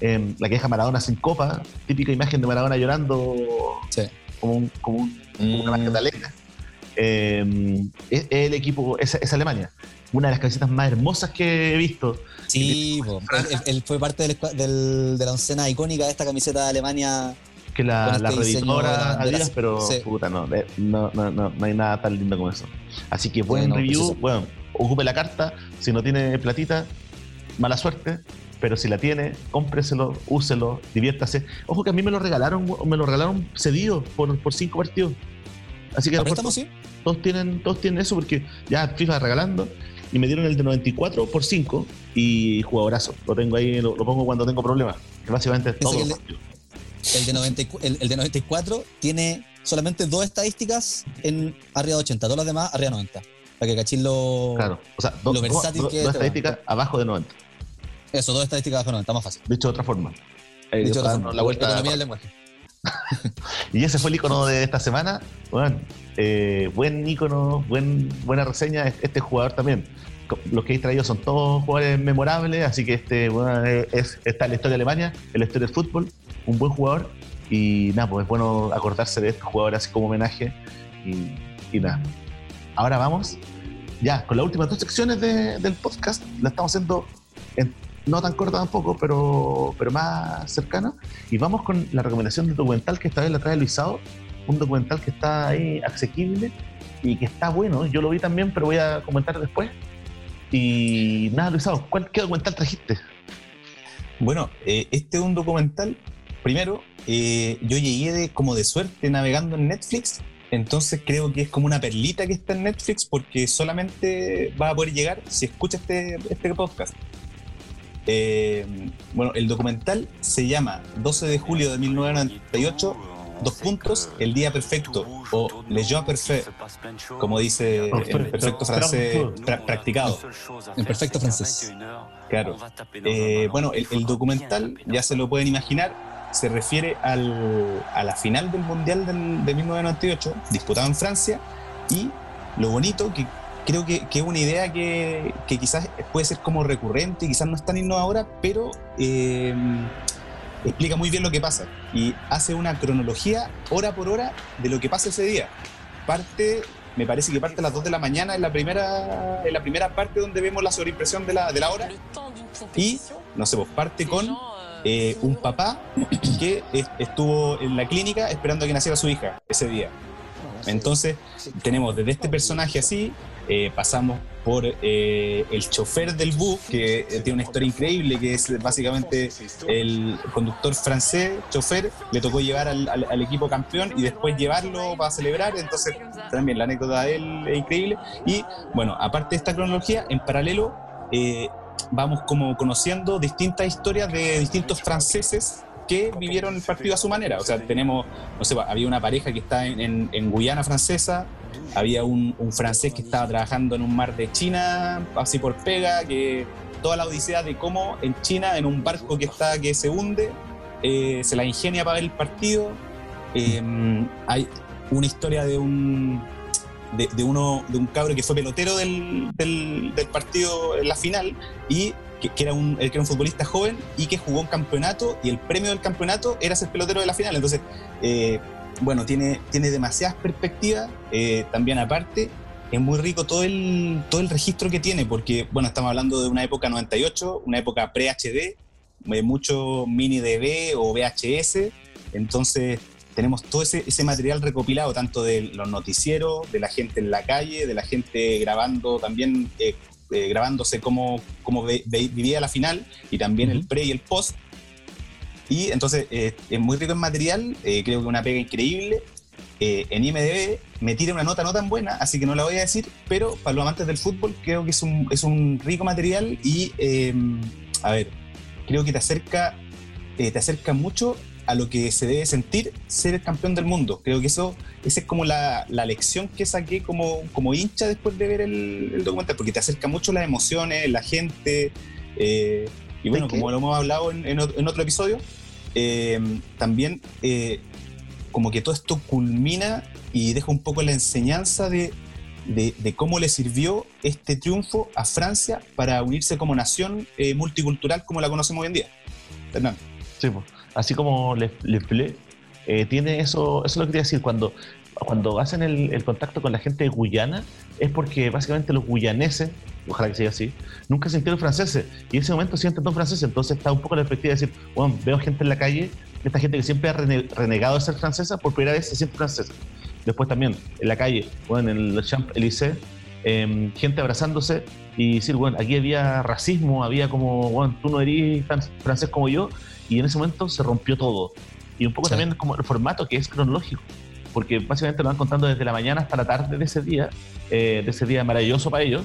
Speaker 1: eh, la que deja Maradona sin copa, típica imagen de Maradona llorando
Speaker 2: Sí.
Speaker 1: como, un, como, un, como una
Speaker 2: Mm.
Speaker 1: magdalena. Eh, es, es el equipo, es, es Alemania. Una de las camisetas más hermosas que he visto.
Speaker 2: Sí, él, fue parte del, del- de la oncena icónica de esta camiseta de Alemania.
Speaker 1: Que la,
Speaker 2: Con
Speaker 1: la reeditora Adidas, pero
Speaker 2: sí.
Speaker 1: puta, no, no, no, no, no hay nada tan lindo como eso. Así que buen
Speaker 2: no,
Speaker 1: review,
Speaker 2: preciso.
Speaker 1: bueno, ocupe la carta. Si no tiene platita, mala suerte. Pero si la tiene, cómpreselo, úselo, diviértase. Ojo que a mí me lo regalaron, me lo regalaron cedido por, por cinco partidos. Así que
Speaker 2: ¿A
Speaker 1: por-
Speaker 2: préstamo, sí?
Speaker 1: todos tienen, todos tienen eso porque ya FIFA regalando y me dieron el de 94 por 5 y jugadorazo. Lo tengo ahí, lo, lo pongo cuando tengo problemas. Que básicamente es todo.
Speaker 2: que el El de, 94, el, el de 94 tiene solamente dos estadísticas en arriba de 80, todas las demás arriba de 90. Para que cachín lo.
Speaker 1: Claro, o sea,
Speaker 2: Lo versátil que es
Speaker 1: dos
Speaker 2: este
Speaker 1: estadísticas abajo de 90.
Speaker 2: Eso, dos estadísticas abajo de 90, más fácil.
Speaker 1: Dicho de otra forma. Eh,
Speaker 2: Dicho de otra forma,
Speaker 1: la vuelta.
Speaker 2: economía del lenguaje.
Speaker 1: Y ese fue el icono de esta semana. Bueno, eh, buen icono, buen, buena reseña. Este jugador también. Los que he traído son todos jugadores memorables, así que este bueno, es, está en la historia de Alemania, en la historia del fútbol, un buen jugador. Y nada, pues es bueno acordarse de estos jugadores así como homenaje. Y, nada. Ahora vamos, ya, con las últimas dos secciones de- del podcast. La estamos haciendo en- no tan corta tampoco, pero, pero más cercana. Y vamos con la recomendación del documental que esta vez la trae Luisado. Un documental que está ahí asequible y que está bueno. Yo lo vi también, pero voy a comentar después. Y nada, Luisado, ¿cuál, ¿qué documental trajiste?
Speaker 3: Bueno, eh, este es un documental. Primero, eh, yo llegué de, como de suerte navegando en Netflix, entonces creo que es como una perlita que está en Netflix porque solamente va a poder llegar si escucha este, este podcast. Eh, bueno, el documental se llama 12 de julio de 1998, dos puntos, el día perfecto o Le Jour Parfait, como dice el perfecto francés pra- practicado.
Speaker 2: En perfecto francés.
Speaker 3: Claro. Eh, bueno, el, el documental, ya se lo pueden imaginar, se refiere al- a la final del Mundial del- de 1998, disputado en Francia, y lo bonito, que creo que, que es una idea que, que quizás puede ser como recurrente, quizás no es tan innovadora, pero eh, explica muy bien lo que pasa y hace una cronología hora por hora de lo que pasa ese día. Parte, me parece que parte a las 2 de la mañana en la primera, en la primera parte donde vemos la sobreimpresión de la, de la hora y, no sé, pues parte con eh, un papá que est- estuvo en la clínica esperando a que naciera su hija ese día. Entonces, tenemos desde este personaje así, eh, pasamos por eh, el chofer del bus, que tiene una historia increíble, que es básicamente el conductor francés, chofer, le tocó llevar al, al- al equipo campeón y después llevarlo para celebrar, entonces también la anécdota de él es increíble. Y bueno, aparte de esta cronología, en paralelo, eh, vamos como conociendo distintas historias de distintos franceses que vivieron el partido a su manera. O sea, tenemos, no sé, había una pareja que está en, en- en Guyana francesa, había un, un francés que estaba trabajando en un mar de China, así por pega, que toda la odisea de cómo en China, en un barco que está que se hunde, eh, se la ingenia para ver el partido. Eh, hay una historia de un de, uno de un cabro que fue pelotero del, del, partido en la final y que, que era un, era un futbolista joven y que jugó un campeonato y el premio del campeonato era ser pelotero de la final. Entonces, eh, bueno, tiene, tiene demasiadas perspectivas. eh, también aparte, es muy rico todo el, todo el registro que tiene, porque, bueno, estamos hablando de una época 98, una época pre-HD, eh, mucho mini DB o VHS. Entonces, tenemos todo ese, ese material recopilado, tanto de los noticieros, de la gente en la calle, de la gente grabando también, eh, eh, grabándose cómo, cómo ve- ve- vivía la final y también el pre y el post. Y entonces eh, es muy rico en material, creo que una pega increíble. En IMDB me tira una nota no tan buena, así que no la voy a decir, pero para los amantes del fútbol creo que es un, es un rico material y, eh, a ver, creo que te acerca, te acerca mucho a lo que se debe sentir ser el campeón del mundo. Creo que eso, esa es como la, la lección que saqué como, como hincha después de ver el, el documental, porque te acerca mucho las emociones, la gente. eh, y bueno,
Speaker 1: ¿Sabes
Speaker 3: como lo hemos hablado en, en ot- en otro episodio, eh, también eh, como que todo esto culmina y deja un poco la enseñanza de, de, de cómo le sirvió este triunfo a Francia para unirse como nación eh, multicultural como la conocemos hoy en día. Fernando.
Speaker 1: Sí, po. Así como Le, Le eh, tiene eso, eso es lo que quería decir, cuando, cuando hacen el, contacto con la gente de Guyana, es porque básicamente los guyaneses, ojalá que sea así, nunca sintieron franceses, y en ese momento sienten todos franceses, entonces está un poco la perspectiva de decir, bueno, veo gente en la calle, esta gente que siempre ha rene- renegado de ser francesa, por primera vez se siente francesa. Después también, en la calle, bueno, en el Champs-Élysées, em, gente abrazándose y decir, bueno, aquí había racismo, había como, bueno, tú no eres tan francés como yo, y en ese momento se rompió todo. Y un poco
Speaker 2: Sí.
Speaker 1: también como el formato que es cronológico, porque básicamente lo van contando desde la mañana hasta la tarde de ese día, eh, de ese día maravilloso para ellos,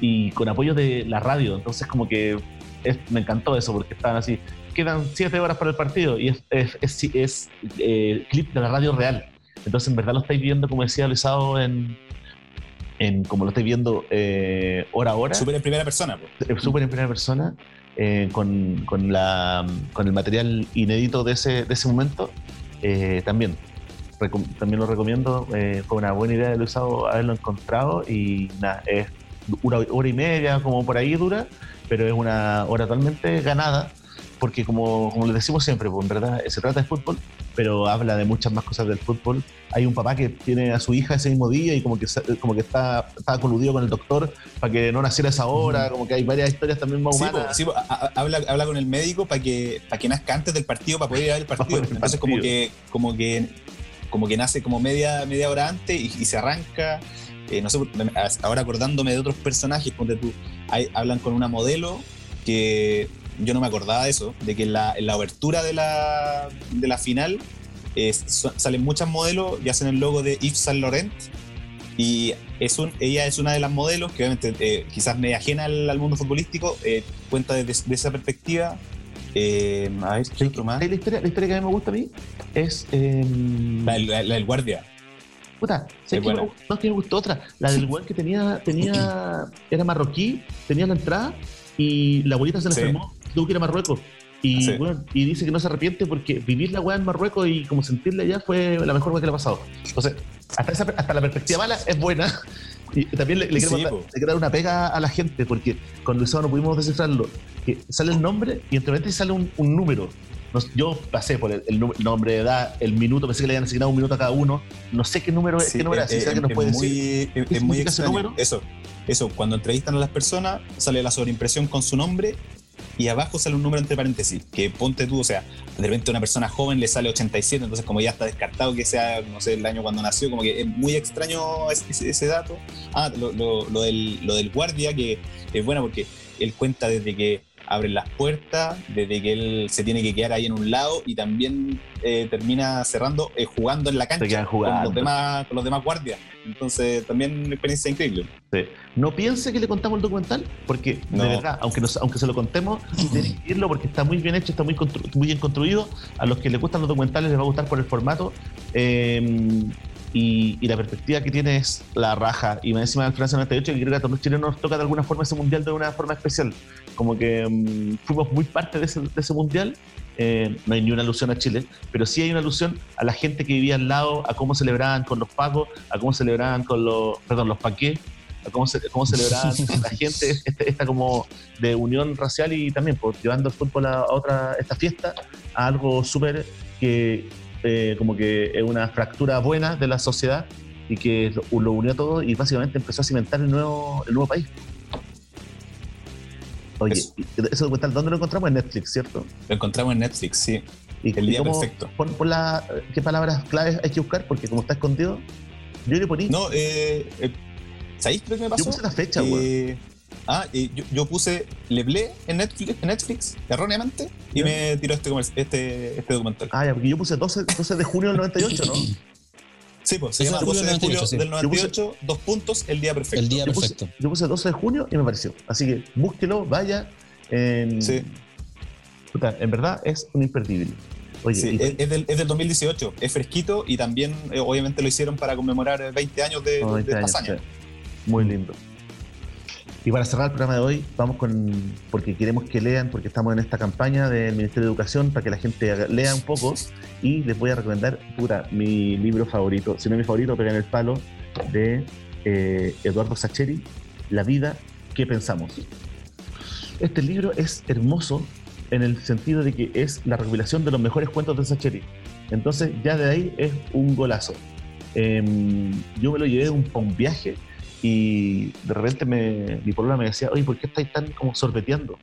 Speaker 1: y con apoyo de la radio. Entonces como que es- me encantó eso, porque estaban así, quedan siete horas para el partido, y es, es, es- es, eh, clip de la radio real. Entonces en verdad lo estáis viendo, como decía Luisado, en, en como lo estáis viendo eh, hora a hora
Speaker 3: Súper en primera persona. pues.
Speaker 1: súper en primera persona, eh, con, con, la, con el material inédito de ese, de ese momento, eh, también. También lo recomiendo, eh, fue una buena idea de Luisado haberlo encontrado y es una hora y media, como por ahí dura, pero es una hora totalmente ganada, porque como, como les decimos siempre, pues en verdad se trata de fútbol, pero habla de muchas más cosas del fútbol. Hay un papá que tiene a su hija ese mismo día y como que, como que está, está coludido con el doctor para que no naciera esa hora, como que hay varias historias también más
Speaker 3: Sí,
Speaker 1: humanas.
Speaker 3: po, sí, po, habla, habla con el médico para que, para que nazca antes del partido para poder ir a ver el partido. Entonces como
Speaker 1: partido.
Speaker 3: que, como que como que nace como media, media hora antes y, y se arranca. Eh, no sé, ahora acordándome de otros personajes, ponte tú, hay- hablan con una modelo que yo no me acordaba de eso, de que en la, en la obertura de la, de la final salen muchas modelos y hacen el logo de Yves Saint Laurent y es un, ella es una de las modelos que obviamente eh, quizás me ajena al, al mundo futbolístico, eh, cuenta desde de esa perspectiva. Eh, a ver, ¿qué otro más?
Speaker 1: ¿Sabes La historia, la historia que a mí me gusta a mí es. eh,
Speaker 3: La, la- la del guardia.
Speaker 1: Puta, ¿sabes
Speaker 3: Es
Speaker 1: qué
Speaker 3: buena.
Speaker 1: me? No, que me gustó otra. La del weón que tenía, tenía, era marroquí, tenía la entrada y la abuelita se le
Speaker 3: Sí.
Speaker 1: enfermó, tuvo que ir a Marruecos. Y,
Speaker 3: Sí.
Speaker 1: weón, y dice que no se arrepiente porque vivir la weá en Marruecos y como sentirla allá fue la mejor weá que le ha pasado. Entonces, hasta, esa- hasta la perspectiva mala es buena. Y también le, le quiero,
Speaker 3: Sí,
Speaker 1: mandar- le quiero dar una pega a la gente porque con Luisado no pudimos descifrarlo. Que sale el nombre y entre paréntesis sale un, un número. Yo pasé por el, el nombre de edad, el minuto, pensé que le habían asignado un minuto a cada uno. No sé qué número es,
Speaker 3: Sí,
Speaker 1: qué número es,
Speaker 3: eh,
Speaker 1: si
Speaker 3: eh,
Speaker 1: nos
Speaker 3: es
Speaker 1: puede
Speaker 3: muy,
Speaker 1: decir.
Speaker 3: es-
Speaker 1: ¿Qué
Speaker 3: es muy extraño.
Speaker 1: número?
Speaker 3: Eso, eso, cuando entrevistan a las personas, sale la sobreimpresión con su nombre y abajo sale un número entre paréntesis. Que ponte tú, o sea, de repente a una persona joven le sale 87, entonces como ya está descartado que sea, no sé, el año cuando nació, como que es muy extraño ese, ese- dato. Ah, lo, lo- lo del, lo del guardia, que es bueno porque él cuenta desde que abren las puertas, desde que él se tiene que quedar ahí en un lado y también eh, termina cerrando, eh, jugando en la cancha con los demás, con los demás guardias. Entonces también una experiencia increíble.
Speaker 1: Sí. No piense que le contamos el documental, porque
Speaker 3: No.
Speaker 1: de verdad, aunque, nos- aunque se lo contemos, tienen que irlo porque está muy bien hecho, está muy, muy bien construido. A los que les gustan los documentales les va a gustar por el formato. eh, y, y la perspectiva que tiene es la raja. Y más encima del Francia 98, que creo que a todos los chilenos nos toca de alguna forma ese mundial de una forma especial. Como que mm, fuimos muy parte de ese, de ese mundial. Eh, no hay ni una alusión a Chile, pero sí hay una alusión a la gente que vivía al lado, a cómo celebraban con los pacos, a cómo celebraban con los, perdón, los paqués, a cómo, ce- cómo celebraban la gente esta, esta como de unión racial y también pues, llevando el fútbol a, a otra, esta fiesta, a algo súper que eh, como que es una fractura buena de la sociedad y que lo, lo unió todo y básicamente empezó a cimentar el nuevo, el nuevo país. Oye,
Speaker 3: Eso.
Speaker 1: documental, ¿dónde lo encontramos? En Netflix, ¿cierto?
Speaker 3: Lo encontramos en Netflix, sí.
Speaker 1: Y,
Speaker 3: El
Speaker 1: y
Speaker 3: día
Speaker 1: cómo-
Speaker 3: perfecto.
Speaker 1: Pon, pon la, ¿Qué palabras claves hay que buscar? Porque como está escondido, yo le poní.
Speaker 3: No, eh, eh, ¿sabéis lo que me pasó?
Speaker 1: yo puse la fecha, weón.
Speaker 3: Eh, ah, eh, yo, yo puse Leblé en Netflix, en Netflix erróneamente, y me tiró este, este, este documental.
Speaker 1: Ah, ya, porque yo puse 12, 12 de junio del 98, ¿no?
Speaker 3: Sí, pues se
Speaker 2: 12
Speaker 3: llama
Speaker 2: de julio
Speaker 3: 12 de
Speaker 2: del
Speaker 3: julio
Speaker 2: 98, sí.
Speaker 3: del
Speaker 1: Yo puse-
Speaker 3: 98, dos puntos, el día perfecto.
Speaker 2: El día
Speaker 1: Yo puse,
Speaker 2: perfecto.
Speaker 1: yo puse 12 de junio y me pareció. Así que búsquelo, vaya. En,
Speaker 3: Sí.
Speaker 1: Puta, en verdad es un imperdible. Oye,
Speaker 3: Sí, es, es del, es del 2018, es fresquito y también eh, obviamente lo hicieron para conmemorar 20 años de,
Speaker 1: no,
Speaker 3: de
Speaker 1: 20 años,
Speaker 3: hazaña.
Speaker 1: sí. Muy lindo. Y para cerrar el programa de hoy, vamos con. Porque queremos que lean, porque estamos en esta campaña del Ministerio de Educación para que la gente lea un poco. Y les voy a recomendar, pura, mi libro favorito, si no mi favorito, pega en el palo, de eh, Eduardo Sacheri, La vida que pensamos. Este libro es hermoso en el sentido de que es la recopilación de los mejores cuentos de Sacheri. Entonces, ya de ahí es un golazo. Em, yo me lo llevé un, un viaje y de repente me, mi problema me decía, oye, ¿por qué estáis tan como sorbeteando?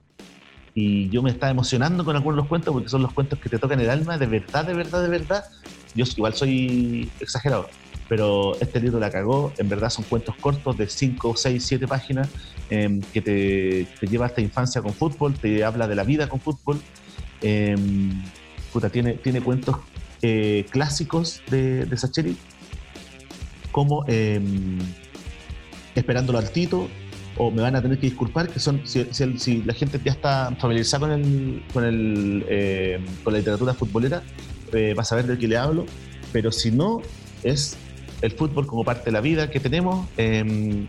Speaker 1: Y yo me estaba emocionando con algunos los cuentos porque son los cuentos que te tocan el alma, de verdad, de verdad, de verdad. Yo igual soy exagerado, pero este libro la cagó. En verdad son cuentos cortos de 5, 6, 7 páginas em, que te, te lleva a esta infancia con fútbol, te habla de la vida con fútbol. Em, puta, tiene, tiene cuentos eh, clásicos de, de Sacheri, como em, Esperándolo al Tito, o me van a tener que disculpar, que son, si, si si la gente ya está familiarizada con, el, con, el, eh, con la literatura futbolera, eh, va a saber de qué le hablo, pero si no, es el fútbol como parte de la vida que tenemos. em,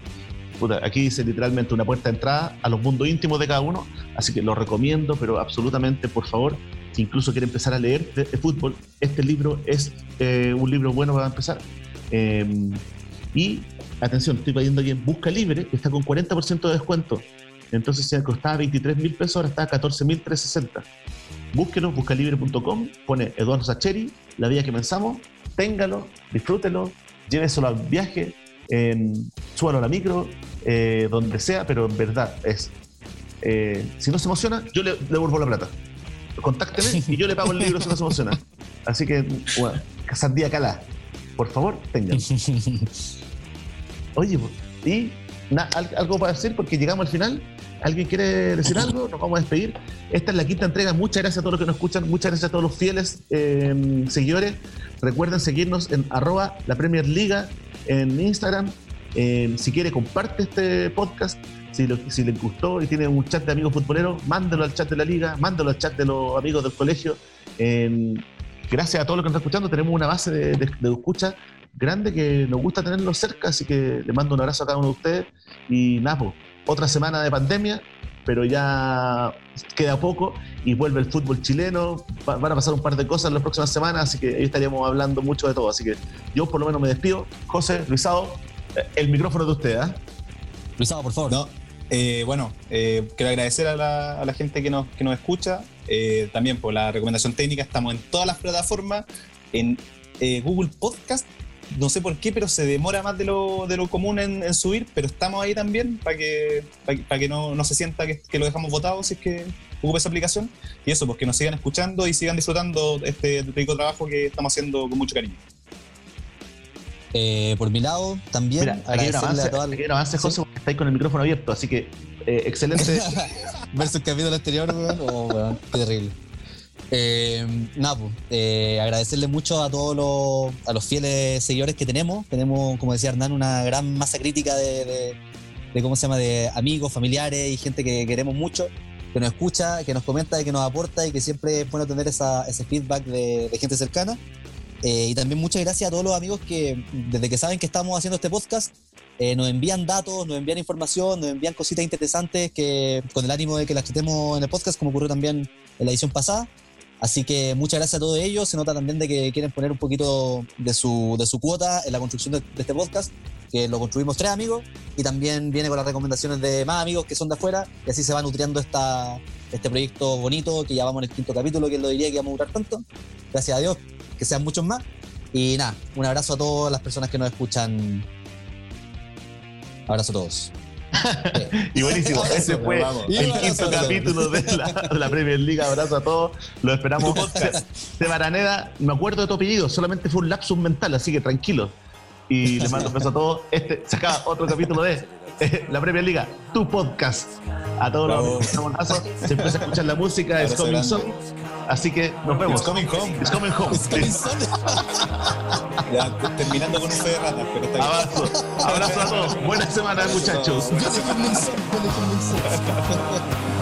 Speaker 1: aquí dice literalmente una puerta de entrada a los mundos íntimos de cada uno, así que lo recomiendo, pero absolutamente, por favor, si incluso quiere empezar a leer de fútbol, este libro es eh, un libro bueno para empezar. Em, y atención, estoy pidiendo aquí en Busca Libre, está con 40% de descuento. Entonces, si costaba 23 mil pesos, ahora está a 14 mil 360. Búsquelo, buscalibre.com, pone Eduardo Sacheri, la vida que pensamos, téngalo, disfrútelo, lléveselo al viaje, en, súbalo a la micro, eh, donde sea, pero en verdad es. eh, si no se emociona, yo le, devuelvo la plata. Contácteme y yo le pago el libro si no se emociona. Así que, bueno, Sandía Cala, por favor, téngalo. Oye, y na- al- algo para decir porque llegamos al final. ¿Alguien quiere decir algo? Nos vamos a despedir. Esta es la quinta entrega. Muchas gracias a todos los que nos escuchan. Muchas gracias a todos los fieles eh, seguidores. Recuerden seguirnos en arroba la Premier Liga en Instagram. Eh, si quiere, comparte este podcast. Si, lo- les gustó y tiene un chat de amigos futboleros, mándelo al chat de la liga, mándelo al chat de los amigos del colegio. Eh, gracias a todos los que nos están escuchando. Tenemos una base de escucha grande que nos gusta tenerlos cerca, así que le mando un abrazo a cada uno de ustedes. Y nada, pues, otra semana de pandemia, pero ya queda poco y vuelve el fútbol chileno. Va- van a pasar un par de cosas en las próximas semanas, así que ahí estaríamos hablando mucho de todo. Así que yo por lo menos me despido. José, Luisado, eh, el micrófono de usted, ¿ah?
Speaker 2: Luisado, por favor.
Speaker 3: No, eh, bueno, eh, quiero agradecer a la, a la gente que nos, que nos escucha. eh, también por la recomendación técnica, estamos en todas las plataformas. En eh, Google Podcast, no sé por qué, pero se demora más de lo, de lo común en, en subir, pero estamos ahí también para que, para que, para que no, no se sienta que, que lo dejamos votado si es que ocupa esa aplicación. Y eso, pues que nos sigan escuchando y sigan disfrutando este rico trabajo que estamos haciendo con mucho cariño.
Speaker 2: Eh, por mi lado, también
Speaker 1: Mira,
Speaker 2: agradecerle
Speaker 1: avance,
Speaker 2: a todas
Speaker 1: aquí avance, José, porque estáis con el micrófono abierto, así que eh, excelente.
Speaker 2: versus el capítulo anterior, weón. Oh, weón, qué terrible. Eh, nada, pues, eh, agradecerle mucho a todos los, a los fieles seguidores que tenemos. Tenemos, como decía Hernán, una gran masa crítica de, ¿cómo se llama?, de amigos, familiares y gente que queremos mucho, que nos escucha, que nos comenta y que nos aporta y que siempre es bueno tener ese feedback de, de gente cercana. Eh, y también muchas gracias a todos los amigos que, desde que saben que estamos haciendo este podcast, eh, nos envían datos, nos envían información, nos envían cositas interesantes que con el ánimo de que las tratemos en el podcast, como ocurrió también en la edición pasada. Así que muchas gracias a todos ellos. Se nota también de que quieren poner un poquito de su, de su cuota en la construcción de, este podcast, que lo construimos tres amigos y también viene con las recomendaciones de más amigos que son de afuera y así se va nutriendo esta, este proyecto bonito que ya vamos en el quinto capítulo, que lo diría que vamos a durar tanto. Gracias a Dios, que sean muchos más. Y nada, un abrazo a todas las personas que nos escuchan. Abrazo a todos.
Speaker 1: Y buenísimo, ese fue
Speaker 3: vamos.
Speaker 1: el quinto capítulo de la, Premier League. Abrazo a todos, lo esperamos. De Baraneda, me acuerdo de tu apellido, solamente fue un lapsus mental, así que tranquilo. Y les mando un beso a todos. Este se acaba otro capítulo de eh, la Premier Liga, tu podcast. A todos los
Speaker 3: Bravo.
Speaker 1: abrazo. Se empieza a escuchar la música, es coming soon. Así que nos vemos.
Speaker 3: It's coming home.
Speaker 1: It's coming home.
Speaker 3: Ya, terminando con un fe de ratas, pero está bien.
Speaker 1: Abrazo, abrazo a todos. Buena semana, muchachos.